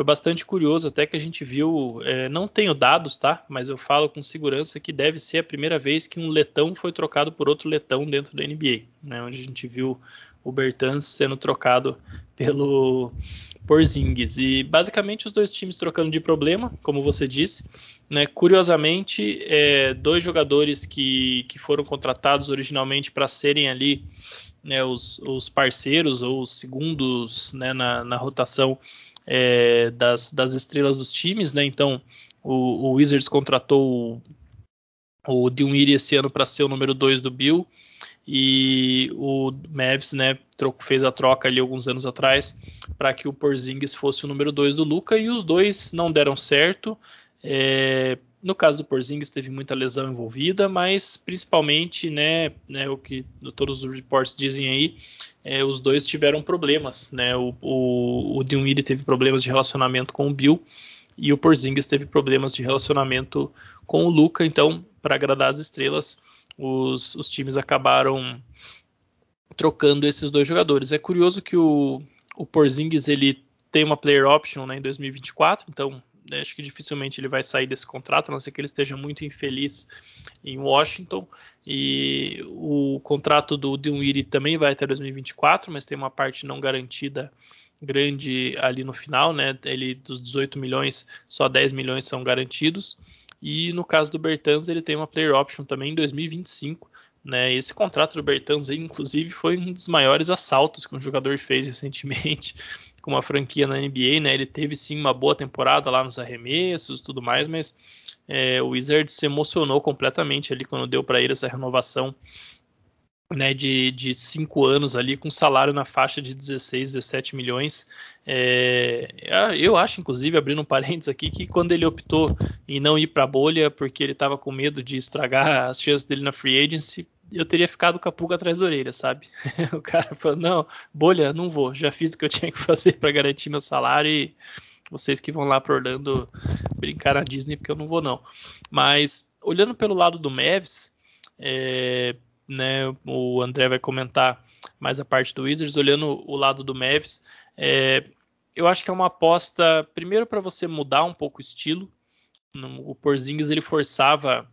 S2: foi bastante curioso até que a gente viu, é, não tenho dados, tá? Mas eu falo com segurança que deve ser a primeira vez que um letão foi trocado por outro letão dentro da NBA, né? Onde a gente viu o Bertans sendo trocado pelo Porzingis e basicamente os dois times trocando de problema, como você disse, né? Curiosamente, é, dois jogadores que, que foram contratados originalmente para serem ali né, os, os, parceiros ou os segundos né, na, na rotação é, das, das, estrelas dos times, né? Então o, o Wizards contratou o, o Dinwiddie esse ano para ser o número 2 do Bill e o Mavs, né, fez a troca ali alguns anos atrás para que o Porzingis fosse o número 2 do Luca e os dois não deram certo. É, No caso do Porzingis teve muita lesão envolvida, mas principalmente, né, né o que todos os reports dizem aí, é, os dois tiveram problemas, né? O, o, o Dinwiddie teve problemas de relacionamento com o Bill e o Porzingis teve problemas de relacionamento com o Luca. Então, para agradar as estrelas, os, os times acabaram trocando esses dois jogadores. É curioso que o, o Porzingis ele tem uma player option né, em 2024, então né, acho que dificilmente ele vai sair desse contrato, a não ser que ele esteja muito infeliz em Washington. E o contrato do Dinwiddie também vai até 2024, mas tem uma parte não garantida grande ali no final, né? Ele dos 18 milhões, só 10 milhões são garantidos. E no caso do Bertans, ele tem uma player option também em 2025. Né, esse contrato do Bertans, inclusive, foi um dos maiores assaltos que um jogador fez recentemente com uma franquia na NBA, né? Ele teve sim uma boa temporada lá nos arremessos, tudo mais, mas é, o Wizards se emocionou completamente ali quando deu para ele essa renovação né, de, de cinco anos ali com salário na faixa de 16, 17 milhões. É, eu acho, inclusive, abrindo um parênteses aqui, que quando ele optou em não ir para a bolha porque ele estava com medo de estragar as chances dele na free agency, eu teria ficado com a pulga atrás da orelha, sabe? o cara falou: não, bolha, não vou, já fiz o que eu tinha que fazer para garantir meu salário e vocês que vão lá para Orlando brincar na Disney, porque eu não vou, não. Mas, olhando pelo lado do Mavs, é, né, o André vai comentar mais a parte do Wizards, olhando o lado do Mavs, é, eu acho que é uma aposta, primeiro para você mudar um pouco o estilo. O Porzingis ele forçava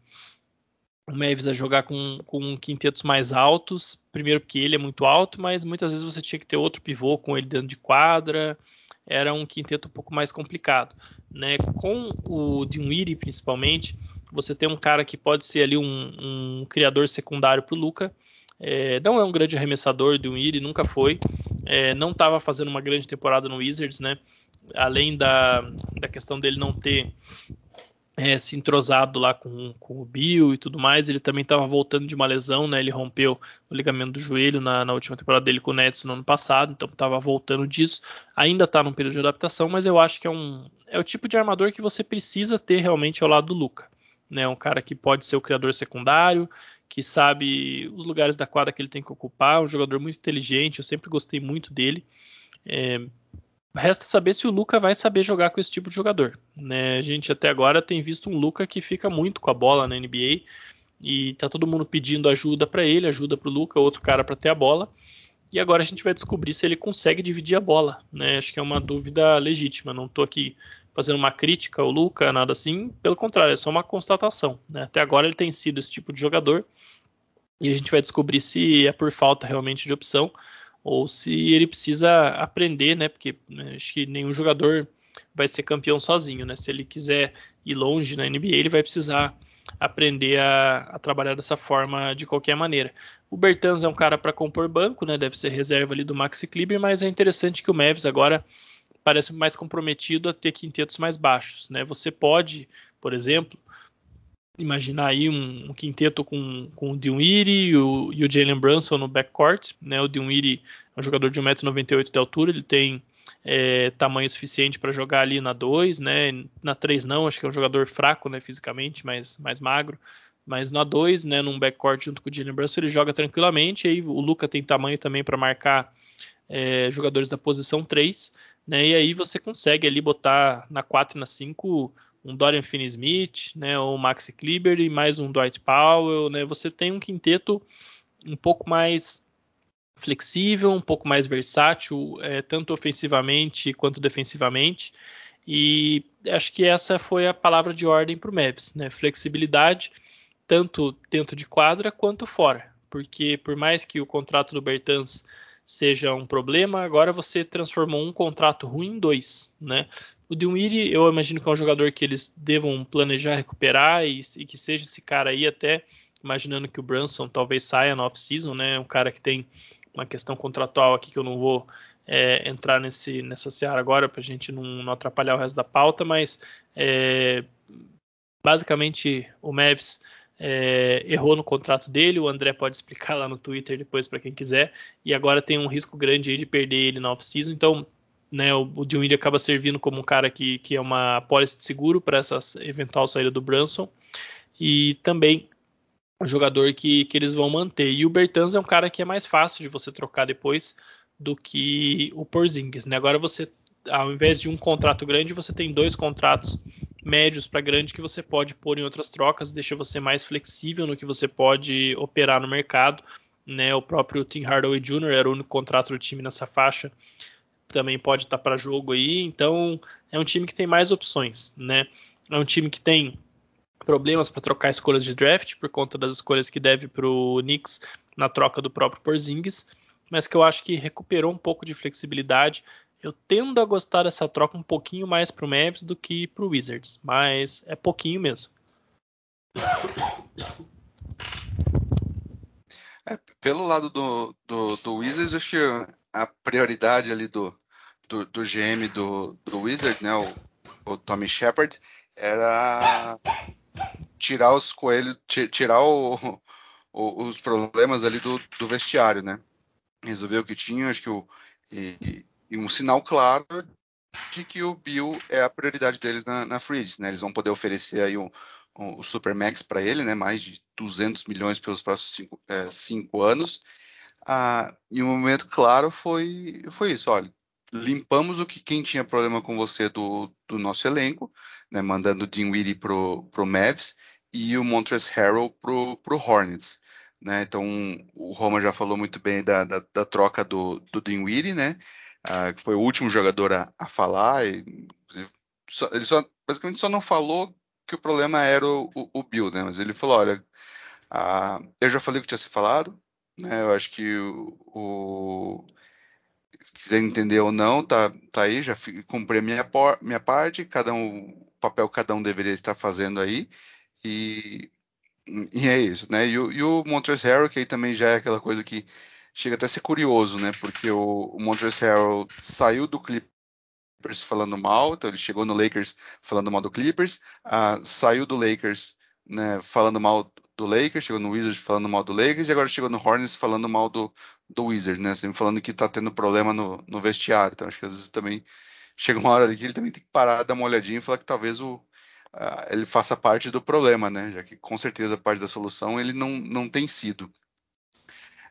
S2: o Mavis a jogar com, com quintetos mais altos, primeiro porque ele é muito alto, mas muitas vezes você tinha que ter outro pivô com ele dentro de quadra, era um quinteto um pouco mais complicado. Né? Com o Dinwiddie, principalmente, você tem um cara que pode ser ali um, um criador secundário para o Luca, é, não é um grande arremessador, Dinwiddie nunca foi, é, não estava fazendo uma grande temporada no Wizards, né? além da, da questão dele não ter é, se entrosado lá com, com o Bill e tudo mais. Ele também estava voltando de uma lesão, né? Ele rompeu o ligamento do joelho na, na última temporada dele com o Nets no ano passado, então estava voltando disso. Ainda está num período de adaptação, mas eu acho que é um é o tipo de armador que você precisa ter realmente ao lado do Luca. Né? Um cara que pode ser o criador secundário, que sabe os lugares da quadra que ele tem que ocupar, um jogador muito inteligente, eu sempre gostei muito dele. É, Resta saber se o Luca vai saber jogar com esse tipo de jogador. Né? A gente até agora tem visto um Luca que fica muito com a bola na NBA e tá todo mundo pedindo ajuda para ele, ajuda para o Luca, outro cara para ter a bola. E agora a gente vai descobrir se ele consegue dividir a bola. Né? Acho que é uma dúvida legítima. Não estou aqui fazendo uma crítica ao Luca, nada assim. Pelo contrário, é só uma constatação. Né? Até agora ele tem sido esse tipo de jogador. E a gente vai descobrir se é por falta realmente de opção ou se ele precisa aprender, né? Porque né, acho que nenhum jogador vai ser campeão sozinho, né? Se ele quiser ir longe na NBA, ele vai precisar aprender a, a trabalhar dessa forma de qualquer maneira. O Bertans é um cara para compor banco, né? Deve ser reserva ali do Maxi Kleber, mas é interessante que o Mavis agora parece mais comprometido a ter quintetos mais baixos, né? Você pode, por exemplo, imaginar aí um, um, quinteto com, com o Dinwiddie e o, e o Jalen Brunson no backcourt. Né? O Dinwiddie é um jogador de 1,98m de altura, ele tem é, tamanho suficiente para jogar ali na 2, né? na 3 não, acho que é um jogador fraco né, fisicamente, mas mais magro. Mas na 2, né, num backcourt junto com o Jalen Brunson, ele joga tranquilamente. Aí o Luca tem tamanho também para marcar é, jogadores da posição 3. Né, e aí você consegue ali botar na 4 e na 5 um Dorian Finney-Smith, né, ou Maxi Kleber e mais um Dwight Powell, né, você tem um quinteto um pouco mais flexível, um pouco mais versátil, é, tanto ofensivamente quanto defensivamente. E acho que essa foi a palavra de ordem para o Mavs, né? Flexibilidade, tanto dentro de quadra quanto fora. Porque por mais que o contrato do Bertans seja um problema, agora você transformou um contrato ruim em dois, né? O Dinwiddie, eu imagino que é um jogador que eles devam planejar recuperar e, e que seja esse cara aí até imaginando que o Brunson talvez saia no off-season, né? Um cara que tem uma questão contratual aqui que eu não vou é, entrar nesse, nessa seara agora para a gente não, não, atrapalhar o resto da pauta, mas é, basicamente o Mavs é, errou no contrato dele, o André pode explicar lá no Twitter depois para quem quiser, e agora tem um risco grande aí de perder ele na off-season, então né, o, o acaba servindo como um cara que, que é uma pólice de seguro para essa eventual saída do Brunson e também um jogador que, que eles vão manter. E o Bertans é um cara que é mais fácil de você trocar depois do que o Porzingis, né? Agora você, ao invés de um contrato grande, você tem dois contratos médios para grande que você pode pôr em outras trocas, deixa você mais flexível no que você pode operar no mercado. Né, o próprio Tim Hardaway Jr. era o único contrato do time nessa faixa, também pode estar para jogo aí. Então é um time que tem mais opções, né? É um time que tem problemas para trocar escolhas de draft por conta das escolhas que deve para o Knicks na troca do próprio Porzingis, mas que eu acho que recuperou um pouco de flexibilidade eu tendo a gostar dessa troca um pouquinho mais pro Mavs do que pro Wizards, mas é pouquinho mesmo.
S3: É, pelo lado do, do, do, Wizards, acho que a prioridade ali do, do, do GM do, do Wizard, né, o, o Tommy Shepard, era tirar os coelhos, tirar o, o, os problemas ali do, do vestiário, né? Resolver o que tinha, acho que o, e, e um sinal claro de que o Bill é a prioridade deles na, na né? Eles vão poder oferecer aí um, um, o Supermax para ele, né? Mais de 200 milhões pelos próximos cinco, é, cinco anos. Ah, e um momento claro foi, foi isso, olha, limpamos o que quem tinha problema com você do, do nosso elenco, né? Mandando o Dinwiddie pro, pro Mavs e o Montrezl Harrell pro, pro Hornets. Né, então o Roma já falou muito bem da, da, da troca do, do Dinwiddie, né? Uh, que foi o último jogador a, a falar. E, só, ele só, basicamente só não falou que o problema era o, o, o Bill, né? Mas ele falou, olha, uh, eu já falei o que tinha se falado, né? Eu acho que o, o se quiser entender ou não, tá, tá aí, já cumpri a minha, por, minha parte, cada um, o papel cada um deveria estar fazendo aí, e, e é isso, né? E, e o Montrezl Harrell, que aí também já é aquela coisa que chega até a ser curioso, né? Porque o, o Montrezl Harrell saiu do Clippers falando mal, então ele chegou no Lakers falando mal do Clippers, uh, saiu do Lakers né, falando mal do Lakers, chegou no Wizards falando mal do Lakers e agora chegou no Hornets falando mal do, do Wizards, né? Sempre falando que tá tendo problema no, no vestiário. Então acho que às vezes também chega uma hora que ele também tem que parar, dar uma olhadinha e falar que talvez o, uh, ele faça parte do problema, né? Já que com certeza parte da solução ele não, não tem sido.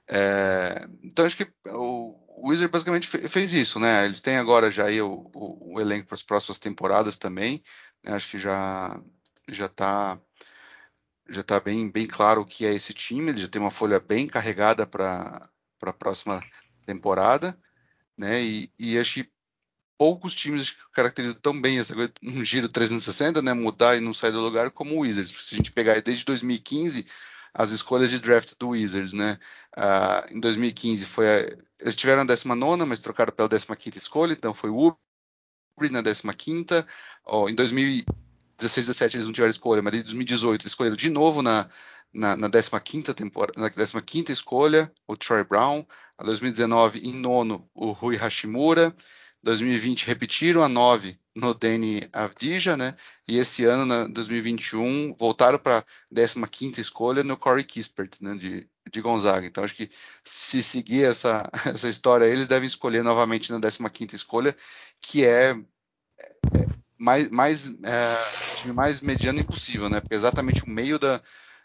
S3: É, então acho que o, Wizard basicamente fez isso, né? Eles têm agora já o, o, o elenco para as próximas temporadas também. Né? Acho que já já está já tá bem, bem claro o que é esse time. Ele já tem uma folha bem carregada para a próxima temporada, né? E, e acho que poucos times caracterizam tão bem essa coisa, um giro 360, né? Mudar e não sair do lugar como o Wizards. Se a gente pegar desde 2015 as escolhas de draft do Wizards, né? Uh, em 2015 foi a, eles tiveram a 19 mas trocaram pela 15 escolha, então foi o Ubre na 15 oh, em 2016, 17 eles não tiveram escolha, mas em 2018 eles escolheram de novo na na, na 15 temporada, na 15 escolha, o Troy Brown, a 2019 em nono o Rui Hashimura, 2020 repetiram a 9 no Dani Avdija, né? E esse ano, na 2021, voltaram para a 15 escolha no Corey Kispert, né? De, de Gonzaga. Então, acho que se seguir essa, essa história, eles devem escolher novamente na 15 escolha, que é, é mais, mais, é, mais mediano impossível, né? Porque é exatamente o meio da,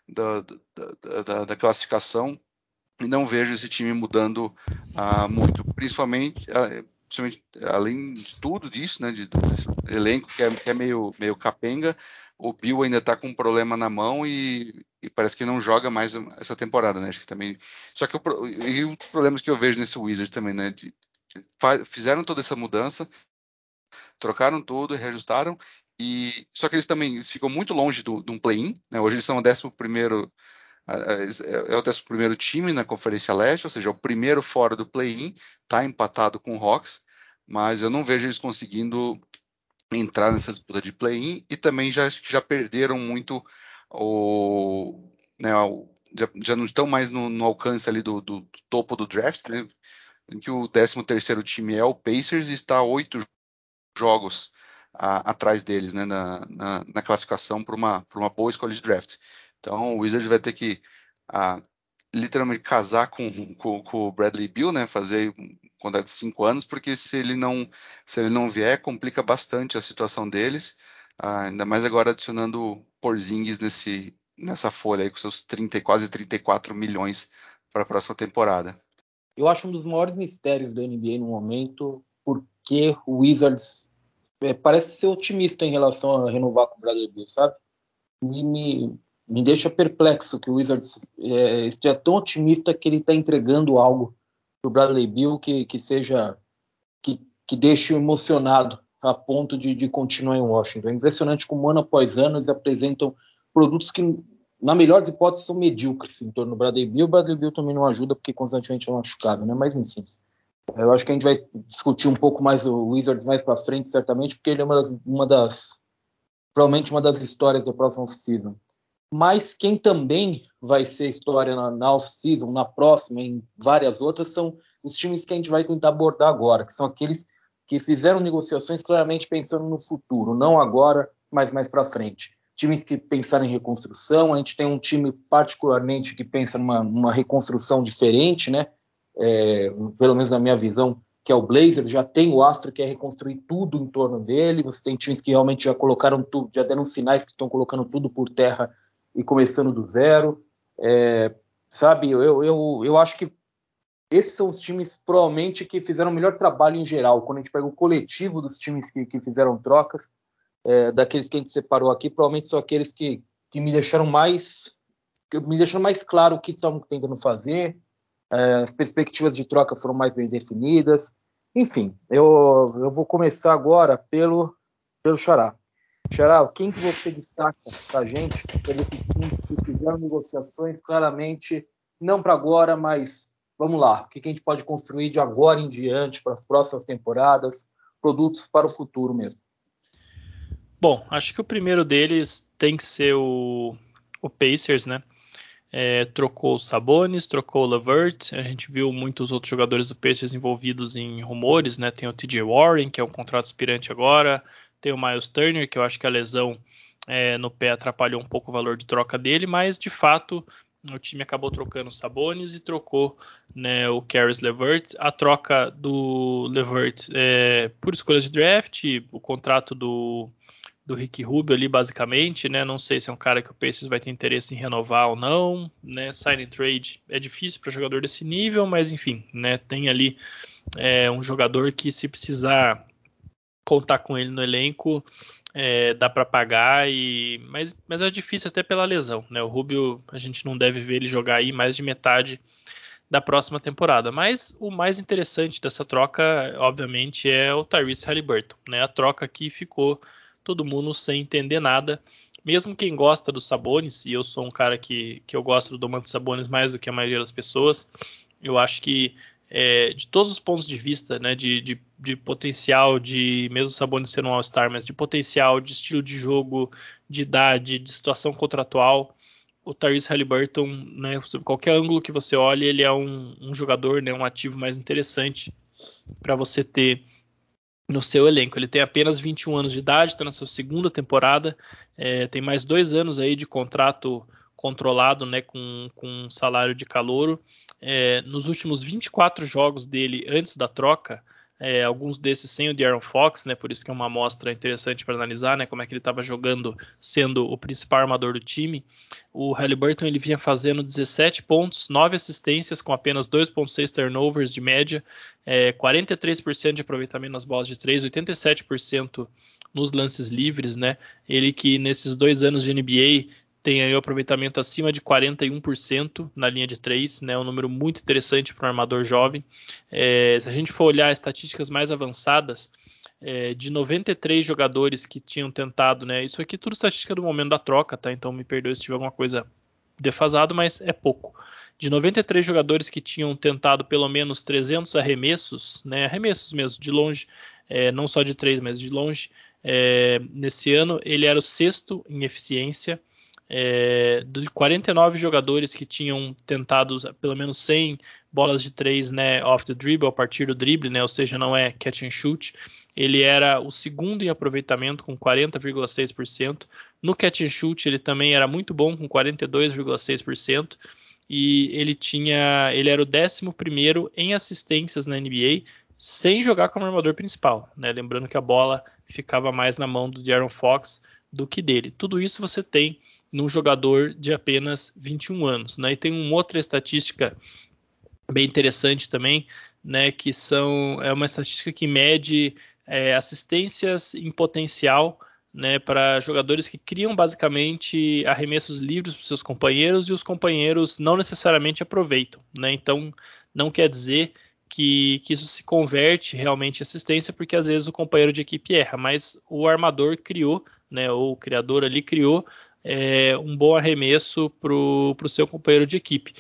S3: da, da, da, da classificação e não vejo esse time mudando uh, muito, principalmente. Uh, principalmente além de tudo disso, né, de, desse elenco que é, que é, meio, meio capenga, o Bill ainda está com um problema na mão e, e, parece que não joga mais essa temporada, né? Acho que também. Só que o, e os problemas que eu vejo nesse Wizard também, né? De, fizeram toda essa mudança, trocaram tudo, reajustaram e só que eles também eles ficam muito longe de um play-in, né? Hoje eles são o 11 primeiro é, é o 11 primeiro time na Conferência Leste, ou seja, é o primeiro fora do play-in, está empatado com o Hawks, mas eu não vejo eles conseguindo entrar nessa disputa de play-in e também já, já perderam muito o, né, o já, já, não estão mais no, no alcance ali do, do, do, topo do draft, né, em que o 13 terceiro time é o Pacers e está oito jogos a, atrás deles né, na, na, na classificação para uma, uma boa escolha de draft. Então o Wizard vai ter que ah, literalmente casar com, com, com, o Bradley Bill, né? Fazer contrato de cinco anos, porque se ele não, se ele não vier, complica bastante a situação deles, ah, ainda mais agora adicionando Porzingis nesse, nessa folha aí com seus 30, quase 34 milhões para a próxima temporada.
S1: Eu acho um dos maiores mistérios da NBA no momento, porque o Wizards é, parece ser otimista em relação a renovar com o Bradley Beal, sabe? E me, me deixa perplexo que o Wizards é, esteja tão otimista que ele está entregando algo para o Bradley Beal que, que seja que, que deixe emocionado a ponto de, de continuar em Washington. É impressionante como ano após ano eles apresentam produtos que na melhor das hipóteses, são medíocres em torno do Bradley Bill. O Bradley Bill também não ajuda porque constantemente é machucado, né? Mas enfim, eu acho que a gente vai discutir um pouco mais o Wizards mais para frente, certamente, porque ele é uma das, uma das, provavelmente uma das histórias da próxima off-season. Mas quem também vai ser história na, na off-season, na próxima, em várias outras, são os times que a gente vai tentar abordar agora, que são aqueles que fizeram negociações claramente pensando no futuro, não agora, mas mais para frente times que pensaram em reconstrução. A gente tem um time particularmente que pensa numa, numa reconstrução diferente, né? É, pelo menos na minha visão, que é o Blazers. Já tem o Astra que é reconstruir tudo em torno dele. Você tem times que realmente já colocaram tudo, já deram sinais que estão colocando tudo por terra e começando do zero. É, sabe, eu, eu, eu acho que esses são os times provavelmente que fizeram o melhor trabalho em geral. Quando a gente pega o coletivo dos times que, que fizeram trocas, é, daqueles que a gente separou aqui, provavelmente são aqueles que, que me deixaram mais me deixaram mais claro o que estão tentando fazer, é, as perspectivas de troca foram mais bem definidas. Enfim, eu, eu vou começar agora pelo, pelo Xará. Xará, quem que você destaca para a gente, times que fizeram negociações claramente, não para agora, mas vamos lá, o que, que a gente pode construir de agora em diante para as próximas temporadas, produtos para o futuro mesmo.
S2: Bom, acho que o primeiro deles tem que ser o, o Pacers, né? É, trocou o Sabonis, trocou o Levert. A gente viu muitos outros jogadores do Pacers envolvidos em rumores, né? Tem o TJ Warren, que é um contrato aspirante agora. Tem o Miles Turner, que eu acho que a lesão é, no pé atrapalhou um pouco o valor de troca dele, mas de fato o time acabou trocando o Sabonis e trocou né, o Caris Levert. A troca do Levert é, por escolhas de draft, o contrato do do Rick Rubio ali, basicamente, né? Não sei se é um cara que o Pacers vai ter interesse em renovar ou não, né? Sign and trade é difícil para jogador desse nível, mas enfim, né? Tem ali é, um jogador que se precisar contar com ele no elenco, é, dá para pagar e mas, mas é difícil até pela lesão, né? O Rubio a gente não deve ver ele jogar aí mais de metade da próxima temporada. Mas o mais interessante dessa troca, obviamente, é o Tyrese Halliburton, né? A troca que ficou todo mundo sem entender nada. Mesmo quem gosta dos Sabones, e eu sou um cara que, que eu gosto do Domantas Sabones mais do que a maioria das pessoas, eu acho que é, de todos os pontos de vista, né, de, de, de potencial, de mesmo Sabonis ser um All-Star, mas de potencial, de estilo de jogo, de idade, de situação contratual, o Tyrese Halliburton, né, sob qualquer ângulo que você olhe, ele é um, um jogador, né, um ativo mais interessante para você ter no seu elenco. Ele tem apenas 21 anos de idade, está na sua segunda temporada, é, tem mais dois anos aí de contrato controlado, né, com, com salário de calouro. É, nos últimos 24 jogos dele antes da troca, é, alguns desses sem o De'Aaron Fox, né, por isso que é uma amostra interessante para analisar, né, como é que ele estava jogando sendo o principal armador do time. O Halliburton ele vinha fazendo 17 pontos, 9 assistências com apenas 2.6 turnovers de média, é, 43% de aproveitamento nas bolas de 3, 87% nos lances livres, né? Ele que nesses dois anos de NBA tem aí o aproveitamento acima de 41% na linha de 3, né, um número muito interessante para um armador jovem. É, se a gente for olhar estatísticas mais avançadas, é, de 93 jogadores que tinham tentado, né, isso aqui tudo estatística do momento da troca, tá? Então me perdoe se tiver alguma coisa defasado, mas é pouco. De 93 jogadores que tinham tentado pelo menos 300 arremessos, né, arremessos mesmo, de longe, é, não só de 3, mas de longe, é, nesse ano ele era o sexto em eficiência, é, de 49 jogadores que tinham tentado pelo menos 100 bolas de três né, off the dribble, a partir do drible, né, ou seja, não é catch and shoot, ele era o segundo em aproveitamento com 40,6%. No catch and shoot ele também era muito bom com 42,6%. e ele tinha, ele era o 11 em assistências na NBA, sem jogar como armador principal, né? Lembrando que a bola ficava mais na mão do Aaron Fox do que dele. Tudo isso você tem num jogador de apenas 21 anos, né? E tem uma outra estatística bem interessante também, né? Que são é uma estatística que mede é, assistências em potencial né, para jogadores que criam basicamente arremessos livres para seus companheiros e os companheiros não necessariamente aproveitam. Né? Então, não quer dizer que, que, isso se converte realmente em assistência, porque às vezes o companheiro de equipe erra, mas o armador criou, né, ou o criador ali criou é, um bom arremesso para o seu companheiro de equipe.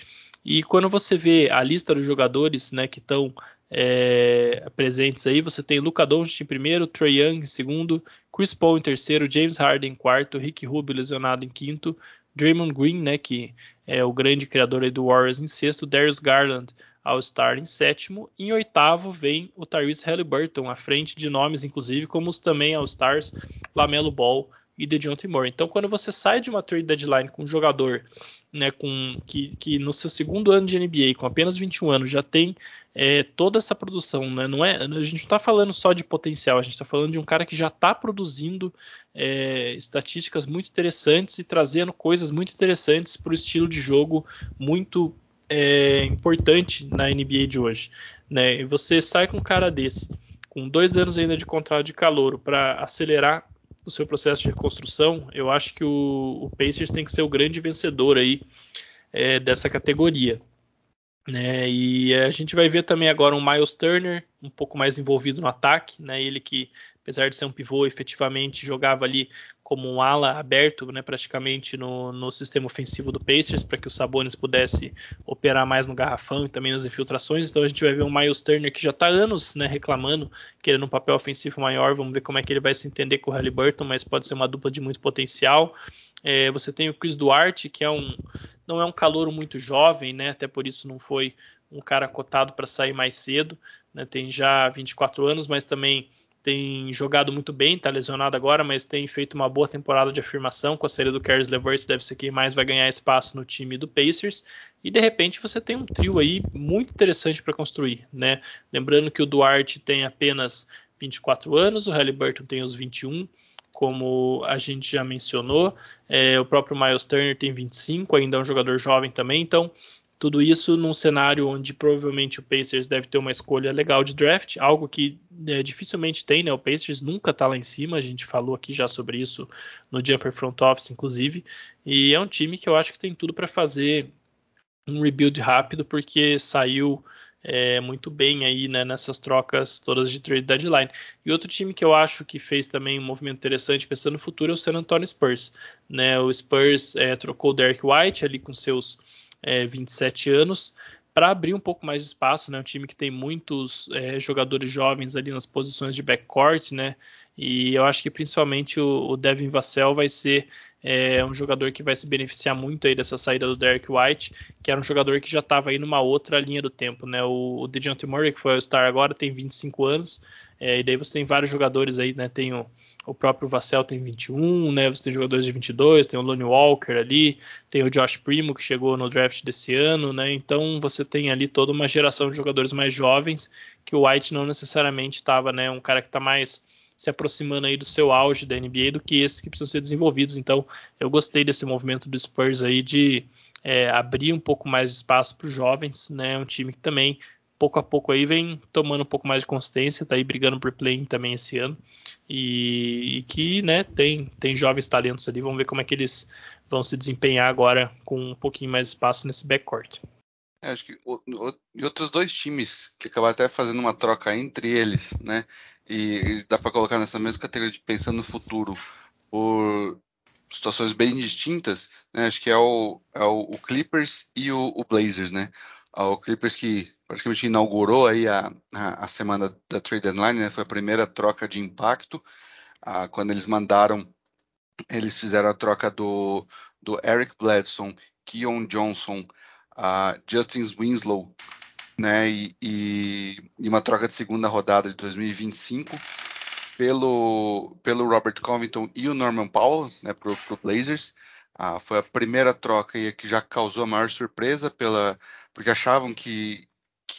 S2: E quando você vê a lista dos jogadores né, que estão é, presentes aí. Você tem Luca Doncic em primeiro, Trey Young em segundo, Chris Paul em terceiro, James Harden em quarto, Rick Rubio lesionado em quinto, Draymond Green, né, que é o grande criador do Warriors em sexto, Darius Garland All-Star em sétimo, em oitavo vem o Tyrese Halliburton, à frente de nomes inclusive como os também All-Stars Lamelo Ball e DeJounte Murray. Então, quando você sai de uma trade deadline com um jogador né, com, que, que, no seu segundo ano de NBA, com apenas 21 anos, já tem é, toda essa produção, né, não é, a gente não está falando só de potencial, a gente está falando de um cara que já está produzindo é, estatísticas muito interessantes e trazendo coisas muito interessantes para o estilo de jogo muito é, importante na NBA de hoje. Né? E você sai com um cara desse, com dois anos ainda de contrato de calor, para acelerar o seu processo de reconstrução, eu acho que o, o Pacers tem que ser o grande vencedor aí é, dessa categoria. Né? E a gente vai ver também agora um Miles Turner um pouco mais envolvido no ataque, né? Ele que, apesar de ser um pivô, efetivamente jogava ali como um ala aberto, né? Praticamente no, no sistema ofensivo do Pacers para que o Sabonis pudesse operar mais no garrafão e também nas infiltrações. Então a gente vai ver um Miles Turner que já está anos, né? Reclamando, querendo um papel ofensivo maior. Vamos ver como é que ele vai se entender com o Halliburton, mas pode ser uma dupla de muito potencial. É, você tem o Chris Duarte, que é um não é um calouro muito jovem, né? Até por isso não foi um cara cotado para sair mais cedo, né? Tem já 24 anos, mas também tem jogado muito bem, está lesionado agora, mas tem feito uma boa temporada de afirmação com a série do Caris LeVert, deve ser quem mais vai ganhar espaço no time do Pacers. E de repente você tem um trio aí muito interessante para construir, né? Lembrando que o Duarte tem apenas 24 anos, o Halliburton tem os 21 como a gente já mencionou. É, o próprio Miles Turner tem 25, ainda é um jogador jovem também, então tudo isso num cenário onde provavelmente o Pacers deve ter uma escolha legal de draft, algo que é, dificilmente tem, né? O Pacers nunca tá lá em cima, a gente falou aqui já sobre isso no Jumper Front Office, inclusive, e é um time que eu acho que tem tudo para fazer um rebuild rápido, porque saiu é, muito bem aí né, nessas trocas todas de trade deadline. E outro time que eu acho que fez também um movimento interessante pensando no futuro é o San Antonio Spurs. Né? O Spurs é, trocou o Derek White ali com seus é, 27 anos para abrir um pouco mais de espaço, né? Um time que tem muitos é, jogadores jovens ali nas posições de backcourt, né? E eu acho que principalmente o, o Devin Vassell vai ser é um jogador que vai se beneficiar muito aí dessa saída do Derek White, que era um jogador que já estava aí numa outra linha do tempo, né? O, o DeJounte Murray, que foi o Star agora, tem 25 anos, é, e daí você tem vários jogadores aí, né? Tem o, o próprio Vassell tem 21, né? Você tem jogadores de 22, tem o Lonnie Walker ali, tem o Josh Primo que chegou no draft desse ano, né? Então você tem ali toda uma geração de jogadores mais jovens que o White não necessariamente estava, né? Um cara que está mais se aproximando aí do seu auge da NBA do que esses que precisam ser desenvolvidos. Então, eu gostei desse movimento do Spurs aí de é, abrir um pouco mais de espaço para os jovens, né? Um time que também pouco a pouco aí vem tomando um pouco mais de consistência, tá aí brigando por play também esse ano e, e, que, né, tem tem jovens talentos ali. Vamos ver como é que eles vão se desempenhar agora com um pouquinho mais espaço nesse backcourt.
S3: É, acho que o, o, e outros dois times que acabaram até fazendo uma troca entre eles, né? E, e dá para colocar nessa mesma categoria de pensando no futuro por situações bem distintas, né? Acho que é o, é o, o Clippers e o, o, Blazers, né? Ah, o Clippers que praticamente inaugurou aí a, a, a semana da trade deadline, né? Foi a primeira troca de impacto. Ah, quando eles mandaram, eles fizeram a troca do, do Eric Bledson, Keon Johnson, uh, Justin Winslow, né, e, e, e, uma troca de segunda rodada de 2025 pelo, pelo Robert Covington e o Norman Powell, né, para o Blazers. Ah, foi a primeira troca e que já causou a maior surpresa pela, porque achavam que,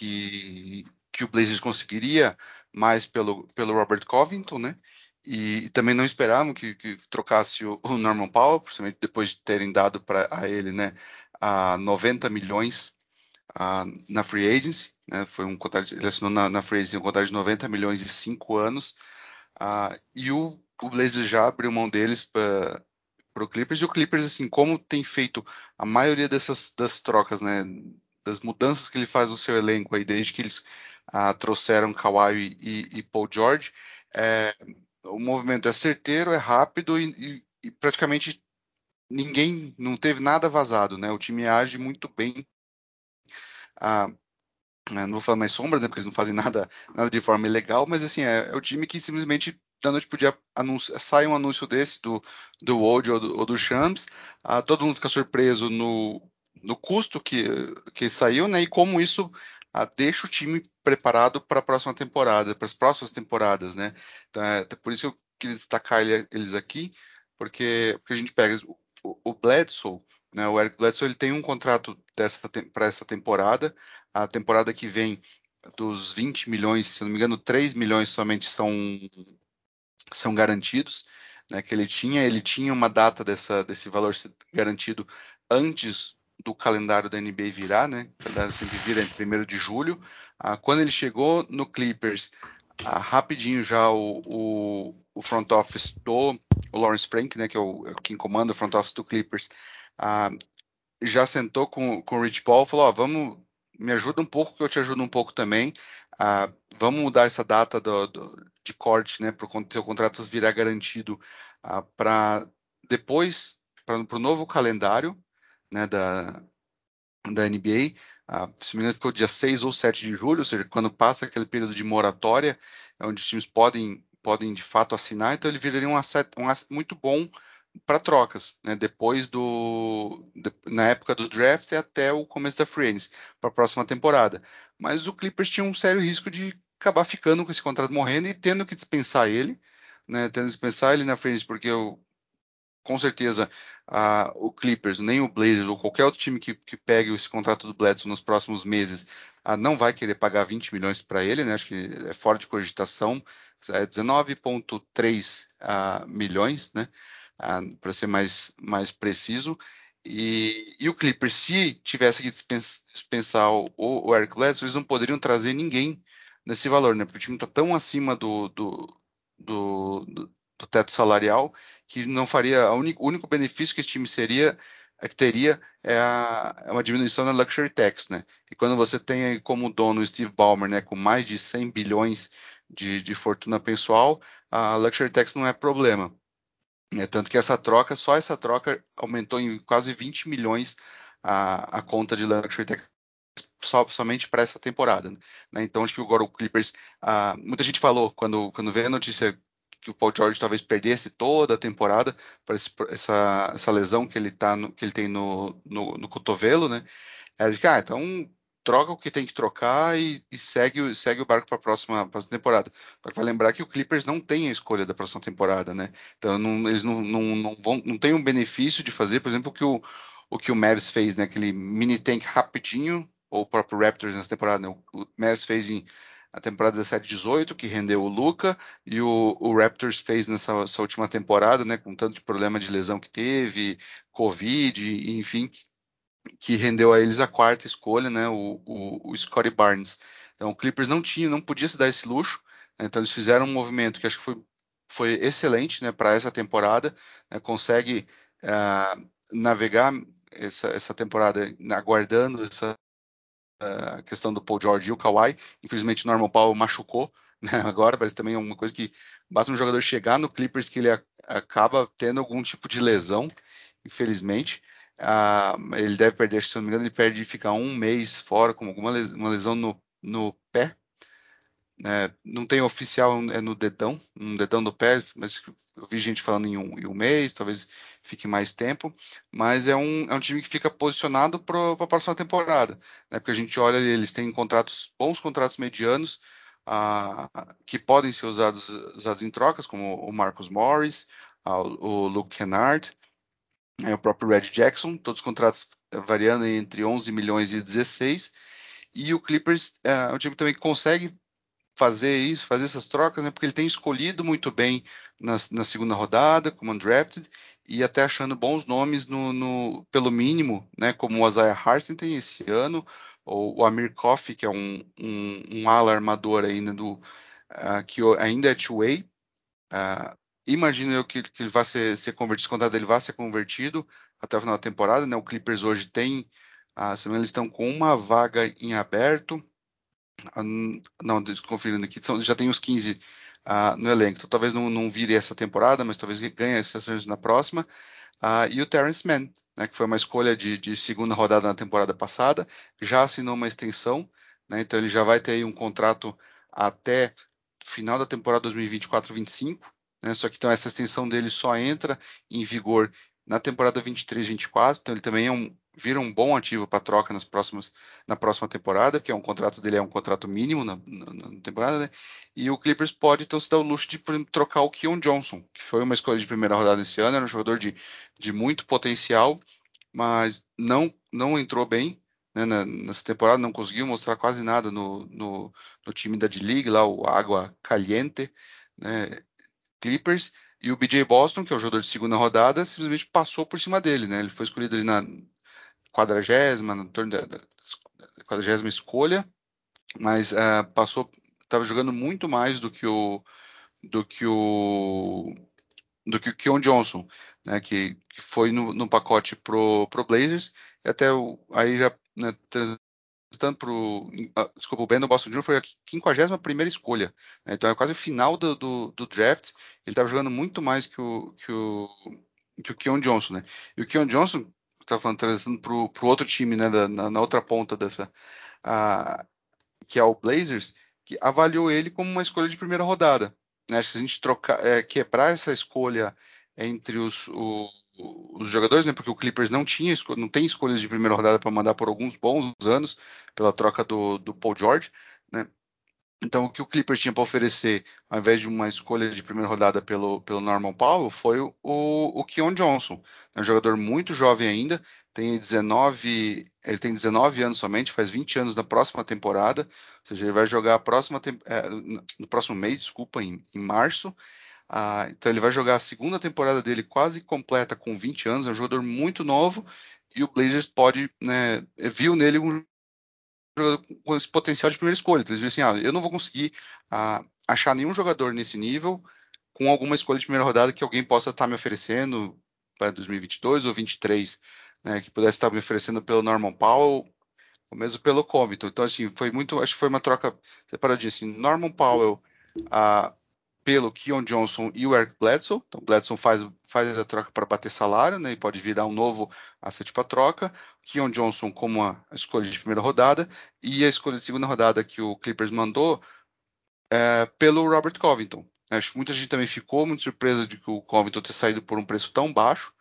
S3: que, que o Blazers conseguiria mais pelo, pelo Robert Covington, né? E, e também não esperavam que, que trocasse o, o, Norman Powell, principalmente depois de terem dado para a ele, né, a 90 milhões a, na free agency, né? Foi um contrato, ele assinou na, na free agency um contrato de 90 milhões e 5 anos. Uh, e o, o Blazers já abriu mão deles para o Clippers. E o Clippers, assim, como tem feito a maioria dessas das trocas, né, das mudanças que ele faz no seu elenco aí, desde que eles uh, trouxeram Kawhi e, e Paul George, é, o movimento é certeiro, é rápido e, e, e, praticamente ninguém, não teve nada vazado, né? O time age muito bem. Uh, não vou falar mais sombras, né, porque eles não fazem nada, nada de forma ilegal, mas assim, é, é o time que simplesmente da noite podia anunciar, sai um anúncio desse do, do Old ou do, ou do Shams, ah, todo mundo fica surpreso no, no custo que, que saiu, né, e como isso ah, deixa o time preparado para a próxima temporada, para as próximas temporadas, né, então, é, por isso que eu queria destacar eles aqui, porque, porque a gente pega o, o Bledsoe, né, o Eric Bledsoe ele tem um contrato para essa temporada. A temporada que vem, dos 20 milhões, se não me engano, 3 milhões somente são, são garantidos. Né, que ele tinha, ele tinha uma data dessa, desse valor garantido antes do calendário da NBA virar, né? O calendário sempre vira em 1 de julho. Ah, quando ele chegou no Clippers, ah, rapidinho já o, o, o, front office do o Lawrence Frank, né, que é o é quem comanda o front office do Clippers, ah, já sentou com, com o Rich Paul, falou, ó, vamos, me ajuda um pouco que eu te ajudo um pouco também, ah, vamos mudar essa data do, do, de corte, né, para o seu contrato virar garantido ah, para depois, para o novo calendário, né, da, da NBA, ah, se me engano ficou dia 6 ou 7 de julho, ou seja, quando passa aquele período de moratória, é onde os times podem, podem de fato assinar, então ele viraria um asset, um asset muito bom para trocas, né? depois do de, na época do draft até o começo da free agency para a próxima temporada. Mas o Clippers tinha um sério risco de acabar ficando com esse contrato morrendo e tendo que dispensar ele, né? Tendo que dispensar ele na frente porque eu com certeza o Clippers, nem o Blazers ou qualquer outro time que, que pegue esse contrato do Bledsoe nos próximos meses não vai querer pagar 20 milhões para ele, né? Acho que é fora de cogitação, é 19,3 uh, milhões, né? para ser mais, mais preciso. E, e, o Clippers, se tivesse que dispensar o, o Eric Bledsoe, eles não poderiam trazer ninguém nesse valor, né? Porque o time está tão acima do, do, do, do, teto salarial que não faria. O único, benefício que esse time seria é que teria é, a, é, uma diminuição na luxury tax, né? E quando você tem como dono Steve Ballmer, né, com mais de 100 bilhões de, de fortuna pessoal, a luxury tax não é problema. É, tanto que essa troca, só essa troca aumentou em quase 20 milhões a, a conta de Luxury Tech só, somente para essa temporada. Né? Então, acho que agora o Clippers. Ah, muita gente falou, quando, quando veio a notícia que o Paul George talvez perdesse toda a temporada por esse, essa, essa lesão que ele, tá no, que ele tem no, no, no cotovelo, né? Era de que, ah, então troca o que tem que trocar e, e segue, segue o barco para a próxima, próxima temporada. Vai lembrar que o Clippers não tem a escolha da próxima temporada, né? Então não, eles não, não, não, vão, não têm um benefício de fazer, por exemplo, o que o, o que o Mavs fez, né? Aquele mini tank rapidinho, ou o próprio Raptors nessa temporada, né? O, o Mavs fez em a temporada 17-18, que rendeu o Luca, e o, o Raptors fez nessa última temporada, né, com tanto de problema de lesão que teve, Covid, enfim, que rendeu a eles a quarta escolha, né, o, o, o Scottie Barnes. Então o Clippers não tinha, não podia se dar esse luxo, né, então eles fizeram um movimento que acho que foi, foi excelente né, para essa temporada, né, consegue uh, navegar essa, essa temporada aguardando essa uh, questão do Paul George e o Kawhi. Infelizmente Norman Powell machucou né, agora, parece também uma coisa que basta um jogador chegar no Clippers que ele a, acaba tendo algum tipo de lesão, infelizmente. Ah, ele deve perder, se não me engano, ele perde ficar um mês fora com alguma lesão, lesão no, no pé. É, não tem oficial, é no dedão, um dedão do pé, mas eu vi gente falando em um, em um mês, talvez fique mais tempo. Mas é um, é um time que fica posicionado para a próxima temporada, né? porque a gente olha, eles têm contratos, bons contratos medianos, ah, que podem ser usados, usados em trocas, como o Marcus Morris, ah, o Luke Kennard, é o próprio Red Jackson, todos os contratos variando entre 11 milhões e 16. E o Clippers é um time também que consegue fazer isso, fazer essas trocas, né? Porque ele tem escolhido muito bem na, na segunda rodada, como undrafted, e até achando bons nomes no, no, pelo mínimo, né? Como o Isaiah Hartenstein esse ano, ou o Amir Coffey, que é um, um, um ala armador ainda do uh, que ainda é two-way. Uh, imagino eu que, que ele vai ser, ser convertido, esse contrato dele vai ser convertido até o final da temporada, né? O Clippers hoje tem, uh, eles estão com uma vaga em aberto, não, conferindo aqui, são, já tem os 15 uh, no elenco. Então, talvez não, não vire essa temporada, mas talvez ganhe essas na próxima. Uh, e o Terrence Mann, né, que foi uma escolha de, de, segunda rodada na temporada passada, já assinou uma extensão, né, então ele já vai ter um contrato até final da temporada 2024-25. Né, só que então essa extensão dele só entra em vigor na temporada 23-24, então ele também é um, vira um bom ativo para troca nas próximas, na próxima temporada, que é um contrato dele é um contrato mínimo na, na, na temporada, né? E o Clippers pode então se dar o luxo de exemplo, trocar o Keon Johnson, que foi uma escolha de primeira rodada esse ano, era um jogador de, de muito potencial, mas não não entrou bem né, nessa temporada, não conseguiu mostrar quase nada no, no, no time da D-League, lá o Água Caliente, né? Clippers, e o BJ Boston, que é o jogador de segunda rodada, simplesmente passou por cima dele, né? Ele foi escolhido ali na quadragésima, no torno da, quadragésima escolha, mas uh, passou, estava jogando muito mais do que o do que o do que o Keon Johnson, né, que, que foi no, no, pacote pro, pro Blazers, e até o, aí já né, transitando pro, uh, desculpa, o Brandon Boston Jr. foi a 51 primeira escolha, né, então é quase o final do, do, do draft, ele estava jogando muito mais que o, que o, que o Keon Johnson, né, e o Keon Johnson, estava falando, trazendo para o outro time, né, da, na, na, outra ponta dessa, uh, que é o Blazers, que avaliou ele como uma escolha de primeira rodada. Né? Acho que a gente trocar, é, quebrar essa escolha entre os, o, os jogadores, né? Porque o Clippers não tinha, não tem escolhas de primeira rodada para mandar por alguns bons anos pela troca do, do Paul George, né? Então, o que o Clippers tinha para oferecer, ao invés de uma escolha de primeira rodada pelo, pelo Norman Powell, foi o, o Keon Johnson. É um jogador muito jovem ainda, tem 19, ele tem 19 anos somente, faz 20 anos na próxima temporada, ou seja, ele vai jogar a próxima, é, no próximo mês, desculpa, em, em março. Ah, então, ele vai jogar a segunda temporada dele quase completa com 20 anos, é um jogador muito novo, e o Blazers pode, né, viu nele um com esse potencial de primeira escolha. Então, eles dizem assim, ah, eu não vou conseguir ah, achar nenhum jogador nesse nível com alguma escolha de primeira rodada que alguém possa estar me oferecendo para 2022 ou 2023, né, que pudesse estar me oferecendo pelo Norman Powell ou mesmo pelo Covington. Então, assim, foi muito, acho que foi uma troca separadinha, assim, Norman Powell, ah, pelo Keon Johnson e o Eric Bledsoe. Então, Bledsoe faz, faz a troca para bater salário, né, e pode virar um novo asset para troca. Keon Johnson como a escolha de primeira rodada e a escolha de segunda rodada que o Clippers mandou é, pelo Robert Covington. Acho que muita gente também ficou muito surpresa de que o Covington ter saído por um preço tão baixo,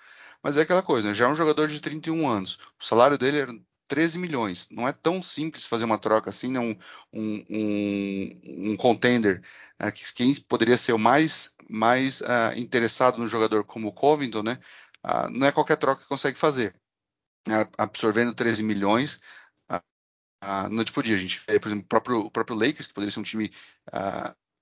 S3: mas é aquela coisa, né? já é um jogador de 31 anos. O salário dele era 13 milhões. Não é tão simples fazer uma troca assim, né? um, um, um, um contender né? que quem poderia ser o mais, mais uh, interessado no jogador como o Covington, né? Uh, não é qualquer troca que consegue fazer. Uh, absorvendo 13 milhões, uh, noite por dia. A gente por exemplo, o próprio, o próprio Lakers, que poderia ser um time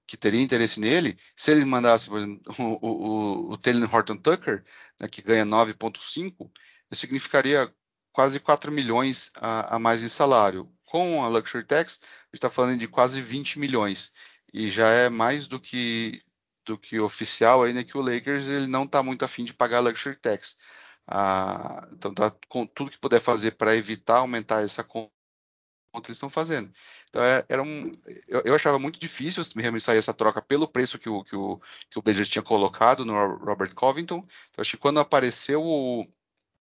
S3: que teria interesse nele, se eles mandassem, por exemplo, o, o, o Taylor Horton Tucker, né, que ganha 9,5, isso significaria quase 4 milhões a, a mais em salário. Com a Luxury Tax, a gente está falando de quase 20 milhões. E já é mais do que do que oficial aí, né, que o Lakers ele não está muito afim de pagar a Luxury Tax. Ah, então tá com tudo que puder fazer para evitar aumentar essa conta eles estão fazendo. Então é, era um, eu, eu, achava muito difícil realmente sair essa troca pelo preço que o, que o, que o Blazers tinha colocado no Robert Covington. Então acho que quando apareceu o,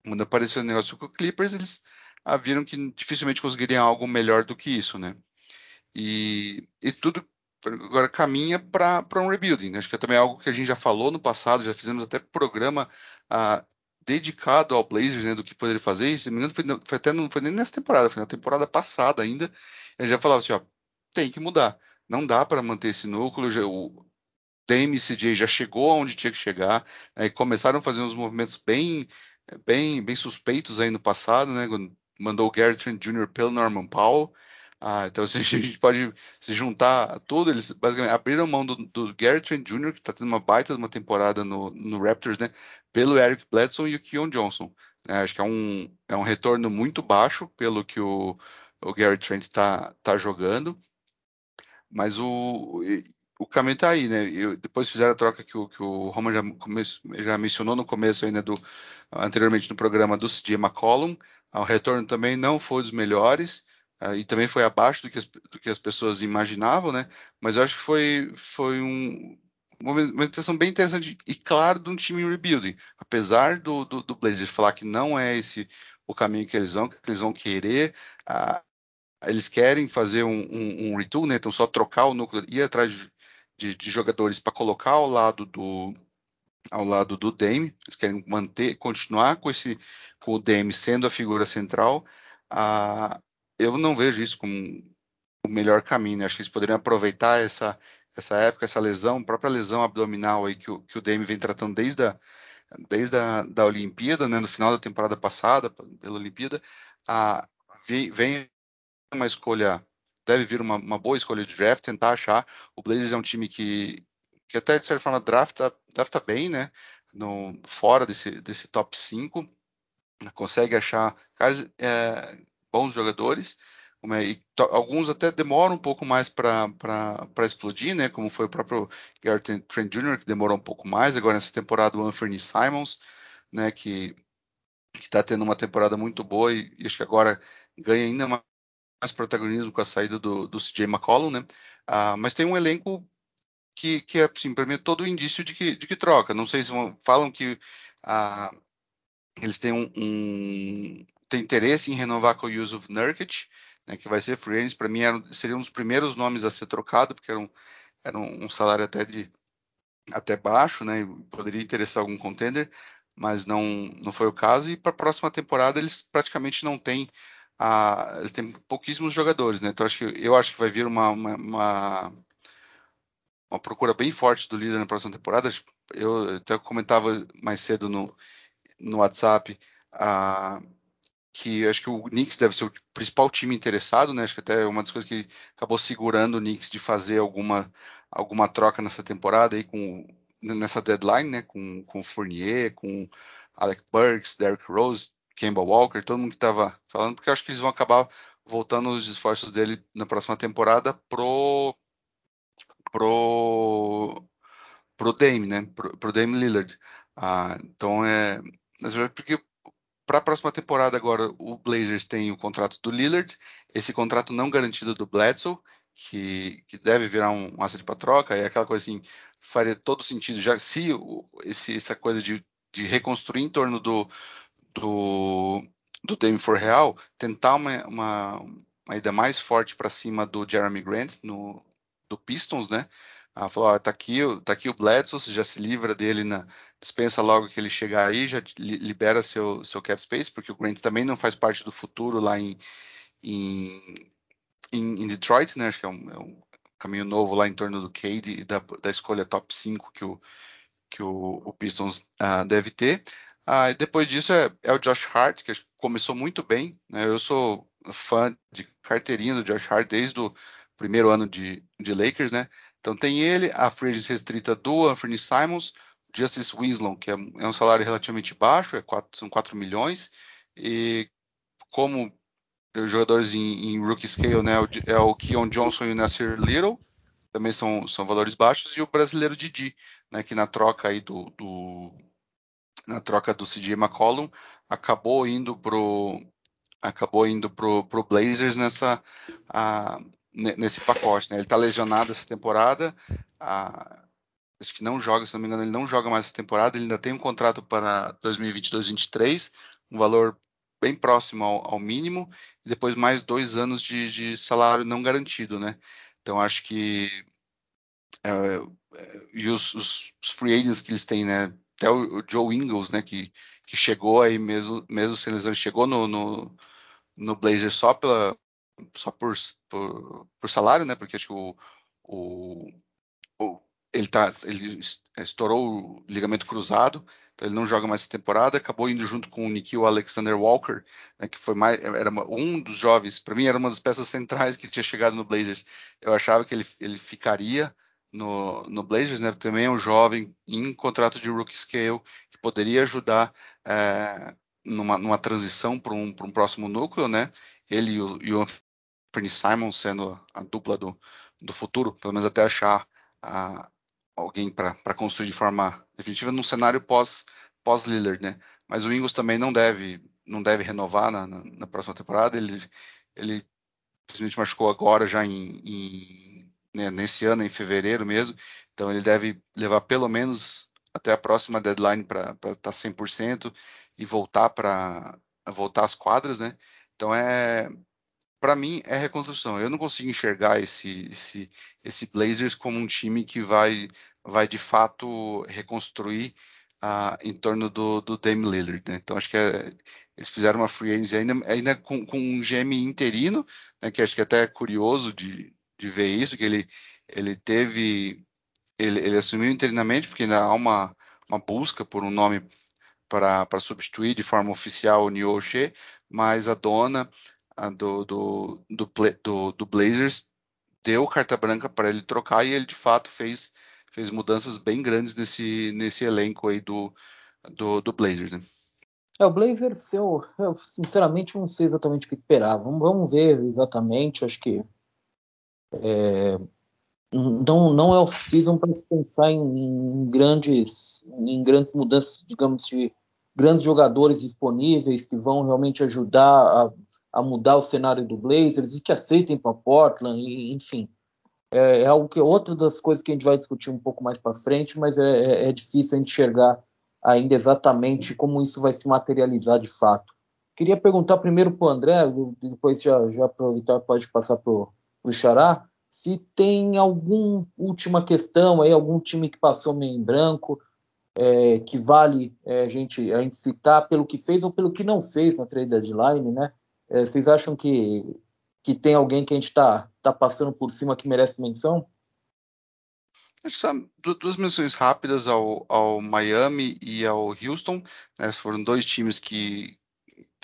S3: quando apareceu o negócio com o Clippers, eles ah, viram que dificilmente conseguiriam algo melhor do que isso, né? E, e tudo agora caminha para um rebuilding. Né? Acho que é também algo que a gente já falou no passado, já fizemos até programa ah, dedicado ao Blazers, né, do que poderia fazer. Se não foi, foi, até não foi nem nessa temporada, foi na temporada passada ainda. Gente já falava assim, ó, tem que mudar. Não dá para manter esse núcleo. Já, o, Dame CJ já chegou onde tinha que chegar, né, começaram a fazer uns movimentos bem bem, bem suspeitos aí no passado, né? Mandou o Gary Trent Jr. pelo Norman Powell. Ah, então a gente pode se juntar tudo. Eles basicamente abriram mão do, do Gary Trent Jr., que está tendo uma baita de uma temporada no, no, Raptors, né? Pelo Eric Bledsoe e o Keon Johnson. É, acho que é um, é um retorno muito baixo pelo que o, o Gary Trent está tá jogando. Mas o, o caminho está aí, né? Eu, depois fizeram a troca que o, que o Roman já, já mencionou no começo ainda do anteriormente no programa do CJ McCollum. O retorno também não foi dos melhores uh, e também foi abaixo do que, as, do que as pessoas imaginavam, né? Mas eu acho que foi, foi um, uma movimentação bem interessante e claro de um time em rebuilding. Apesar do, do, do Blazers falar que não é esse o caminho que eles vão, que eles vão querer, uh, eles querem fazer um, um, um, retool, né? Então só trocar o núcleo, ir atrás de, de, de jogadores para colocar ao lado do ao lado do Dame, eles querem manter, continuar com esse com o Dame sendo a figura central. Uh, eu não vejo isso como o melhor caminho. Né? Acho que eles poderiam aproveitar essa essa época, essa lesão, própria lesão abdominal aí que o, que o Dame vem tratando desde a, desde a da Olimpíada, né, no final da temporada passada, pela Olimpíada, a, vem, vem uma escolha, deve vir uma, uma, boa escolha de draft, tentar achar. O Blazers é um time que, que até de certa forma drafta, drafta bem, né, no, fora desse, desse top 5, consegue achar caras, é, bons jogadores, é, alguns até demoram um pouco mais para explodir, né? Como foi o próprio Garrett Trent Jr., que demorou um pouco mais. Agora, nessa temporada, o Anthony Simons, né? Que está tendo uma temporada muito boa e, e, acho que agora ganha ainda mais, protagonismo com a saída do, do CJ McCollum, né? Ah, mas tem um elenco que, que é, assim, para mim, todo indício de que, de que troca. Não sei se vão, falam que ah, eles têm um, um tem interesse em renovar com o Yusuf Nurkic, né, que vai ser free agent, para mim era, seria um dos primeiros nomes a ser trocado, porque era um, era um salário até de até baixo, né, poderia interessar algum contender, mas não não foi o caso e para a próxima temporada eles praticamente não têm a, eles têm pouquíssimos jogadores, né? Então acho que eu acho que vai vir uma, uma, uma, uma procura bem forte do líder na próxima temporada. Eu até comentava mais cedo no, no WhatsApp a, que acho que o Knicks deve ser o principal time interessado, né? Acho que até é uma das coisas que acabou segurando o Knicks de fazer alguma, alguma troca nessa temporada aí com nessa deadline, né? Com, com Fournier, com Alec Burks, Derrick Rose, Kemba Walker, todo mundo que estava falando, porque acho que eles vão acabar voltando os esforços dele na próxima temporada pro pro pro Dame, né? Pro, pro Dame Lillard. Ah, então é porque para a próxima temporada agora, o Blazers tem o contrato do Lillard, esse contrato não garantido do Bledsoe, que, que deve virar um, um asset para troca, é aquela coisa assim, faria todo sentido, já se esse, essa coisa de, de reconstruir em torno do, do, do Dame for Real, tentar uma, uma, uma ida mais forte para cima do Jeremy Grant no, do Pistons, né? Ela falou, ó, tá aqui, tá aqui o Bledsoe, você já se livra dele, na, dispensa logo que ele chegar aí, já libera seu, seu cap space, porque o Grant também não faz parte do futuro lá em, em, em Detroit, né? Acho que é um, é um, caminho novo lá em torno do Cade e da, da escolha top 5 que o, que o, o Pistons uh, deve ter. Uh, depois disso é, é, o Josh Hart, que começou muito bem. Né? Eu sou fã de carteirinha do Josh Hart desde o primeiro ano de, de Lakers, né? Então tem ele, a free restrita do Anthony Simons, Justice Winslow, que é, é um salário relativamente baixo, é 4, são 4 milhões, e como jogadores em, em rookie scale, né, é o Keon Johnson e o Nasir Little, também são, são valores baixos, e o brasileiro Didi, né, que na troca aí do, do na troca do CJ McCollum acabou indo pro acabou indo pro, pro Blazers nessa a, nesse pacote. Né? Ele está lesionado essa temporada. acho que não joga, se não me engano, ele não joga mais essa temporada. Ele ainda tem um contrato para 2022-2023, um valor bem próximo ao, ao, mínimo, e depois mais dois anos de, de salário não garantido, né? Então acho que é, é, e os, os, free agents que eles têm, né? Até o, Joe Ingles, né? Que, que chegou aí mesmo, mesmo sem lesão, chegou no, no, no Blazer só pela só por, por, por, salário, né? Porque acho que o, o, o, ele, tá, ele estourou o ligamento cruzado, então ele não joga mais essa temporada, acabou indo junto com o Nikhil Alexander Walker, né, que foi mais, era um dos jovens, para mim era uma das peças centrais que tinha chegado no Blazers. Eu achava que ele, ele ficaria no, no Blazers, né, também é um jovem em contrato de rookie scale, que poderia ajudar é, numa, numa, transição para um, um próximo núcleo, né, ele e o, e o Anthony Simon sendo a dupla do, do futuro, pelo menos até achar a, alguém para construir de forma definitiva num cenário pós pós Lillard, né? Mas o Ingles também não deve não deve renovar na, na, na próxima temporada. Ele ele simplesmente machucou agora já em, em né, nesse ano em fevereiro mesmo. Então ele deve levar pelo menos até a próxima deadline para estar tá 100% e voltar para voltar às quadras, né? Então é para mim é reconstrução. Eu não consigo enxergar esse, esse, esse Blazers como um time que vai, vai de fato reconstruir uh, em torno do, do Dame Lillard. Né? Então acho que é, eles fizeram uma free agency ainda, ainda com, com um GM interino, né, que acho que é até curioso de, de ver isso, que ele, ele teve. Ele, ele assumiu interinamente, porque ainda há uma, uma busca por um nome para substituir de forma oficial o Neo mas a dona do, do, do, do, do Blazers deu carta branca para ele trocar e ele de fato fez, fez mudanças bem grandes nesse, nesse elenco aí do, do, do Blazers. Né?
S1: É, o Blazers, eu, eu, sinceramente não sei exatamente o que esperar. Vamos, vamos ver exatamente. Acho que é, não, não é o season para se pensar em, em, grandes, em grandes mudanças, digamos, de grandes jogadores disponíveis que vão realmente ajudar a a mudar o cenário do Blazers e que aceitem para Portland, e, enfim. É, é, algo que outra das coisas que a gente vai discutir um pouco mais para frente, mas é, é, é, difícil enxergar ainda exatamente como isso vai se materializar de fato. Queria perguntar primeiro para o André, depois já, já aproveitar, pode passar para o Xará, se tem alguma última questão aí, algum time que passou meio em branco, é, que vale é, a, gente, a gente citar pelo que fez ou pelo que não fez na trade deadline, né? É, vocês acham que, que tem alguém que a gente está tá passando por cima que merece menção?
S3: Só duas menções rápidas ao, ao Miami e ao Houston. Né, foram dois times que,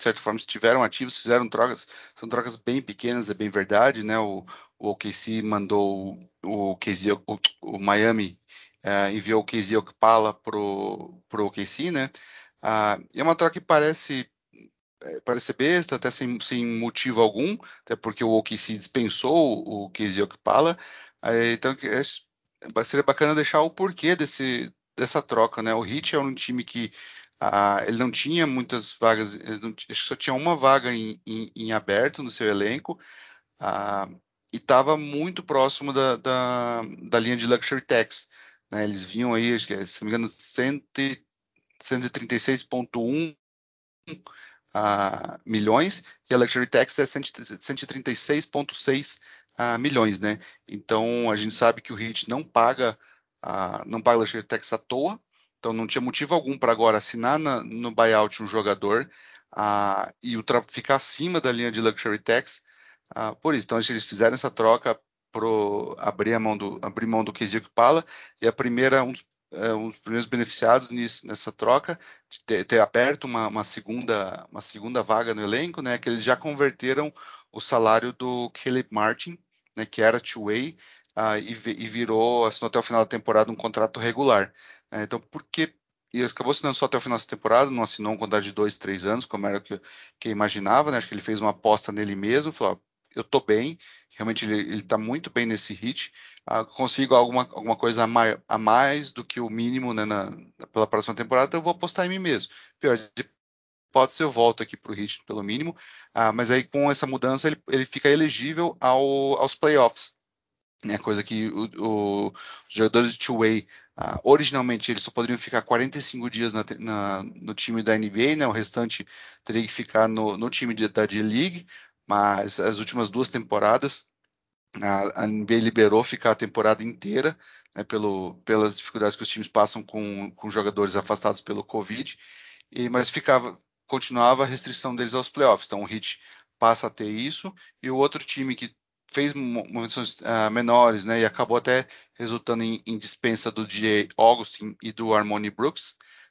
S3: de certa forma, estiveram ativos, fizeram trocas. São trocas bem pequenas, é bem verdade. Né? O, o OKC mandou o, KZ, o, o Miami é, enviou o KZ Okpala para o OKC. Né? E é uma troca que parece é, parece besta, até sem, sem, motivo algum, até porque o OKC dispensou o Casey Okpala. então é, seria bacana deixar o porquê desse, dessa troca, né? O Heat é um time que ah, ele não tinha muitas vagas, não, acho que só tinha uma vaga em, em, em aberto no seu elenco ah, e estava muito próximo da, da, da, linha de luxury tax. Né? Eles vinham aí, acho que, se não me engano, 136,1 uh, milhões e a Luxury Tax é 136,6 uh, milhões, né? Então a gente sabe que o HIT não paga uh, não paga Luxury Tax à toa, então não tinha motivo algum para agora assinar na, no buyout um jogador uh, e ficar acima da linha de Luxury Tax. Uh, por isso, então eles fizeram essa troca para abrir a mão do abrir mão do Pala e a primeira um dos é, um dos primeiros beneficiados nisso, nessa troca, de ter, ter aberto uma, uma, segunda, uma segunda vaga no elenco, né, que eles já converteram o salário do Caleb Martin, né, que era two-way, uh, e, e, virou, assinou até o final da temporada um contrato regular. Né, então, por que e acabou assinando só até o final da temporada, não assinou um contrato de dois, três anos, como era o que, que eu imaginava, né? Acho que ele fez uma aposta nele mesmo, falou, eu tô bem, realmente ele está muito bem nesse hit, uh, consigo alguma, alguma coisa a mais, a mais, do que o mínimo né, na, pela próxima temporada, eu vou apostar em mim mesmo. Pior, pode ser eu volto aqui para o hit pelo mínimo, uh, mas aí com essa mudança ele, ele fica elegível ao, aos playoffs. Né, coisa que o, o, os jogadores de two-way, uh, originalmente eles só poderiam ficar 45 dias na, na, no time da NBA, né, o restante teria que ficar no, no time de, da D-League, mas as últimas duas temporadas a, NBA liberou ficar a temporada inteira, né, pelo, pelas dificuldades que os times passam com, com jogadores afastados pelo Covid, e, mas ficava, continuava a restrição deles aos playoffs. Então o Heat passa a ter isso, e o outro time que fez movimentações uh, menores, né? E acabou até resultando em, em dispensa do DJ Augustin e do Harmony Brooks.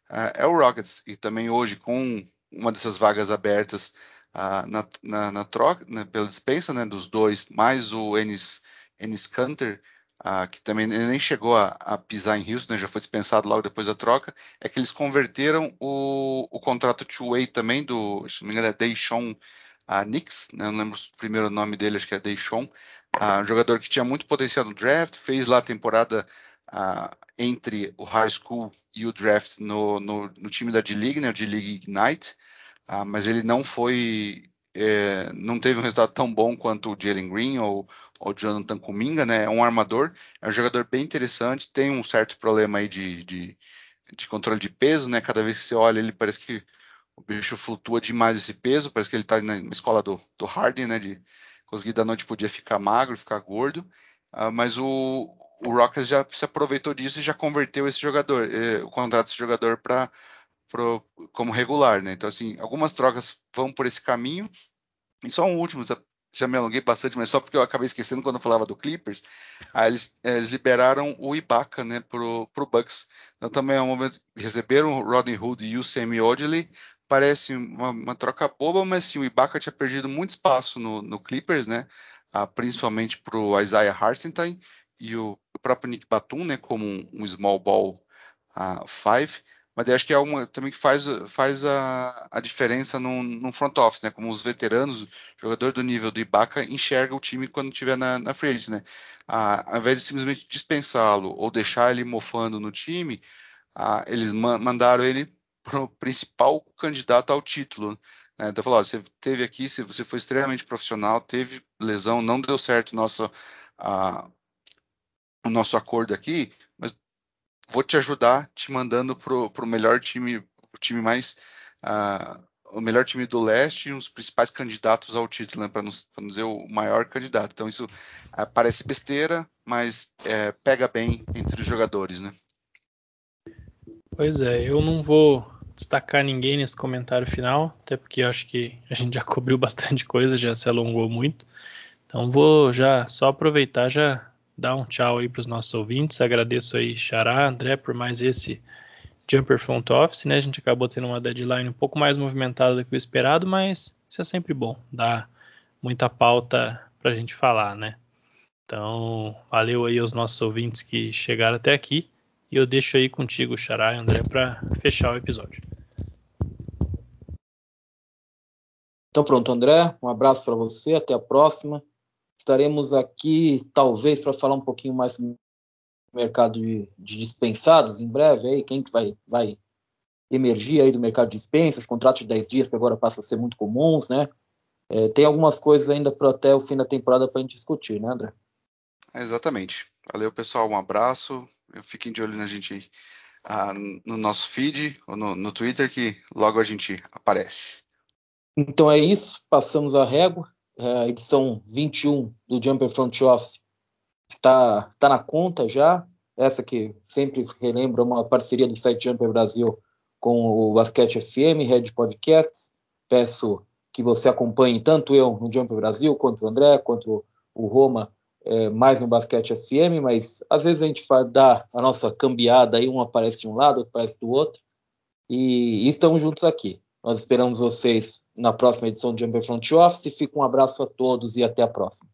S3: Uh, é o Rockets e também hoje com uma dessas vagas abertas uh, na, na, na, troca, né, pela dispensa, né? Dos dois mais o Ennis, Ennis Canter, que também nem chegou a, a, pisar em Houston, né, já foi dispensado logo depois da troca, é que eles converteram o, o contrato two-way também do, se não me engano, é Deshaun a Knicks, né, não lembro o primeiro nome dele, acho que é Deshaun, uh, um jogador que tinha muito potencial no draft, fez lá a temporada uh, entre o high school e o draft no, no, no time da D-League, né, o D-League Ignite, uh, mas ele não foi, é, não teve um resultado tão bom quanto o Jalen Green ou, o Jonathan Kuminga, né, é um armador, é um jogador bem interessante, tem um certo problema aí de, de, de controle de peso, né, cada vez que você olha ele parece que o bicho flutua demais esse peso, parece que ele está na escola do, do Harden, né? De conseguir da noite podia ficar magro, ficar gordo, uh, mas o, o Rockets já se aproveitou disso e já converteu esse jogador, eh, o contrato desse jogador para como regular, né? Então assim, algumas trocas vão por esse caminho. E só um último, já me alonguei bastante, mas só porque eu acabei esquecendo quando eu falava do Clippers, aí eles, eles liberaram o Ibaka, né, pro, pro Bucks. Então também é um momento receberam o Rodney Hood e o Sammy Odley parece uma, uma, troca boba, mas sim, o Ibaka tinha perdido muito espaço no, no Clippers, né? Ah, principalmente para o Isaiah Hartenstein e o, o, próprio Nick Batum, né? Como um, um small ball uh, five. Mas eu acho que é uma também que faz, faz a, a diferença no, front office, né? Como os veteranos, jogador do nível do Ibaka enxerga o time quando estiver na, na frente, né? Ah, ao invés de simplesmente dispensá-lo ou deixar ele mofando no time, ah, eles ma mandaram ele para o principal candidato ao título. Né? Então, falou, você teve aqui, se você foi extremamente profissional, teve lesão, não deu certo nosso, o nosso acordo aqui, vou te ajudar te mandando para o melhor time, o time mais. o melhor time do leste e os principais candidatos ao título, né, para não, dizer o maior candidato. Então isso parece besteira, mas é, pega bem entre os jogadores, né?
S2: Pois é, eu não vou destacar ninguém nesse comentário final, até porque acho que a gente já cobriu bastante coisa, já se alongou muito. Então vou já só aproveitar já dar um tchau aí para os nossos ouvintes. Agradeço aí Xará, André por mais esse Jumper Front Office, né? A gente acabou tendo uma deadline um pouco mais movimentada do que o esperado, mas isso é sempre bom, dá muita pauta para a gente falar, né? Então, valeu aí aos nossos ouvintes que chegaram até aqui. E eu deixo aí contigo, Xará e André, para fechar o episódio.
S1: Então pronto, André, um abraço para você, até a próxima. Estaremos aqui, talvez, para falar um pouquinho mais do mercado de, de, dispensados em breve, aí, quem que vai, vai emergir aí do mercado de dispensas, contratos de 10 dias que agora passam a ser muito comuns, né? É, tem algumas coisas ainda para até o fim da temporada para a gente discutir, né, André?
S3: exatamente. Valeu, pessoal. Um abraço. Fiquem de olho na gente ah, no nosso feed ou no, no Twitter, que logo a gente aparece.
S1: Então é isso. Passamos a régua. É, a edição 21 do Jumper Front Office está, está na conta já. Essa que sempre relembra uma parceria do site Jumper Brasil com o Basquete FM, Red Podcasts. Peço que você acompanhe tanto eu no Jumper Brasil, quanto o André, quanto o Roma é, mais no Basquete FM, mas às vezes a gente dá a nossa cambiada aí, um aparece de um lado, outro aparece do outro, e, e estamos juntos aqui. Nós esperamos vocês na próxima edição do Jumper Front Office. Fica um abraço a todos e até a próxima.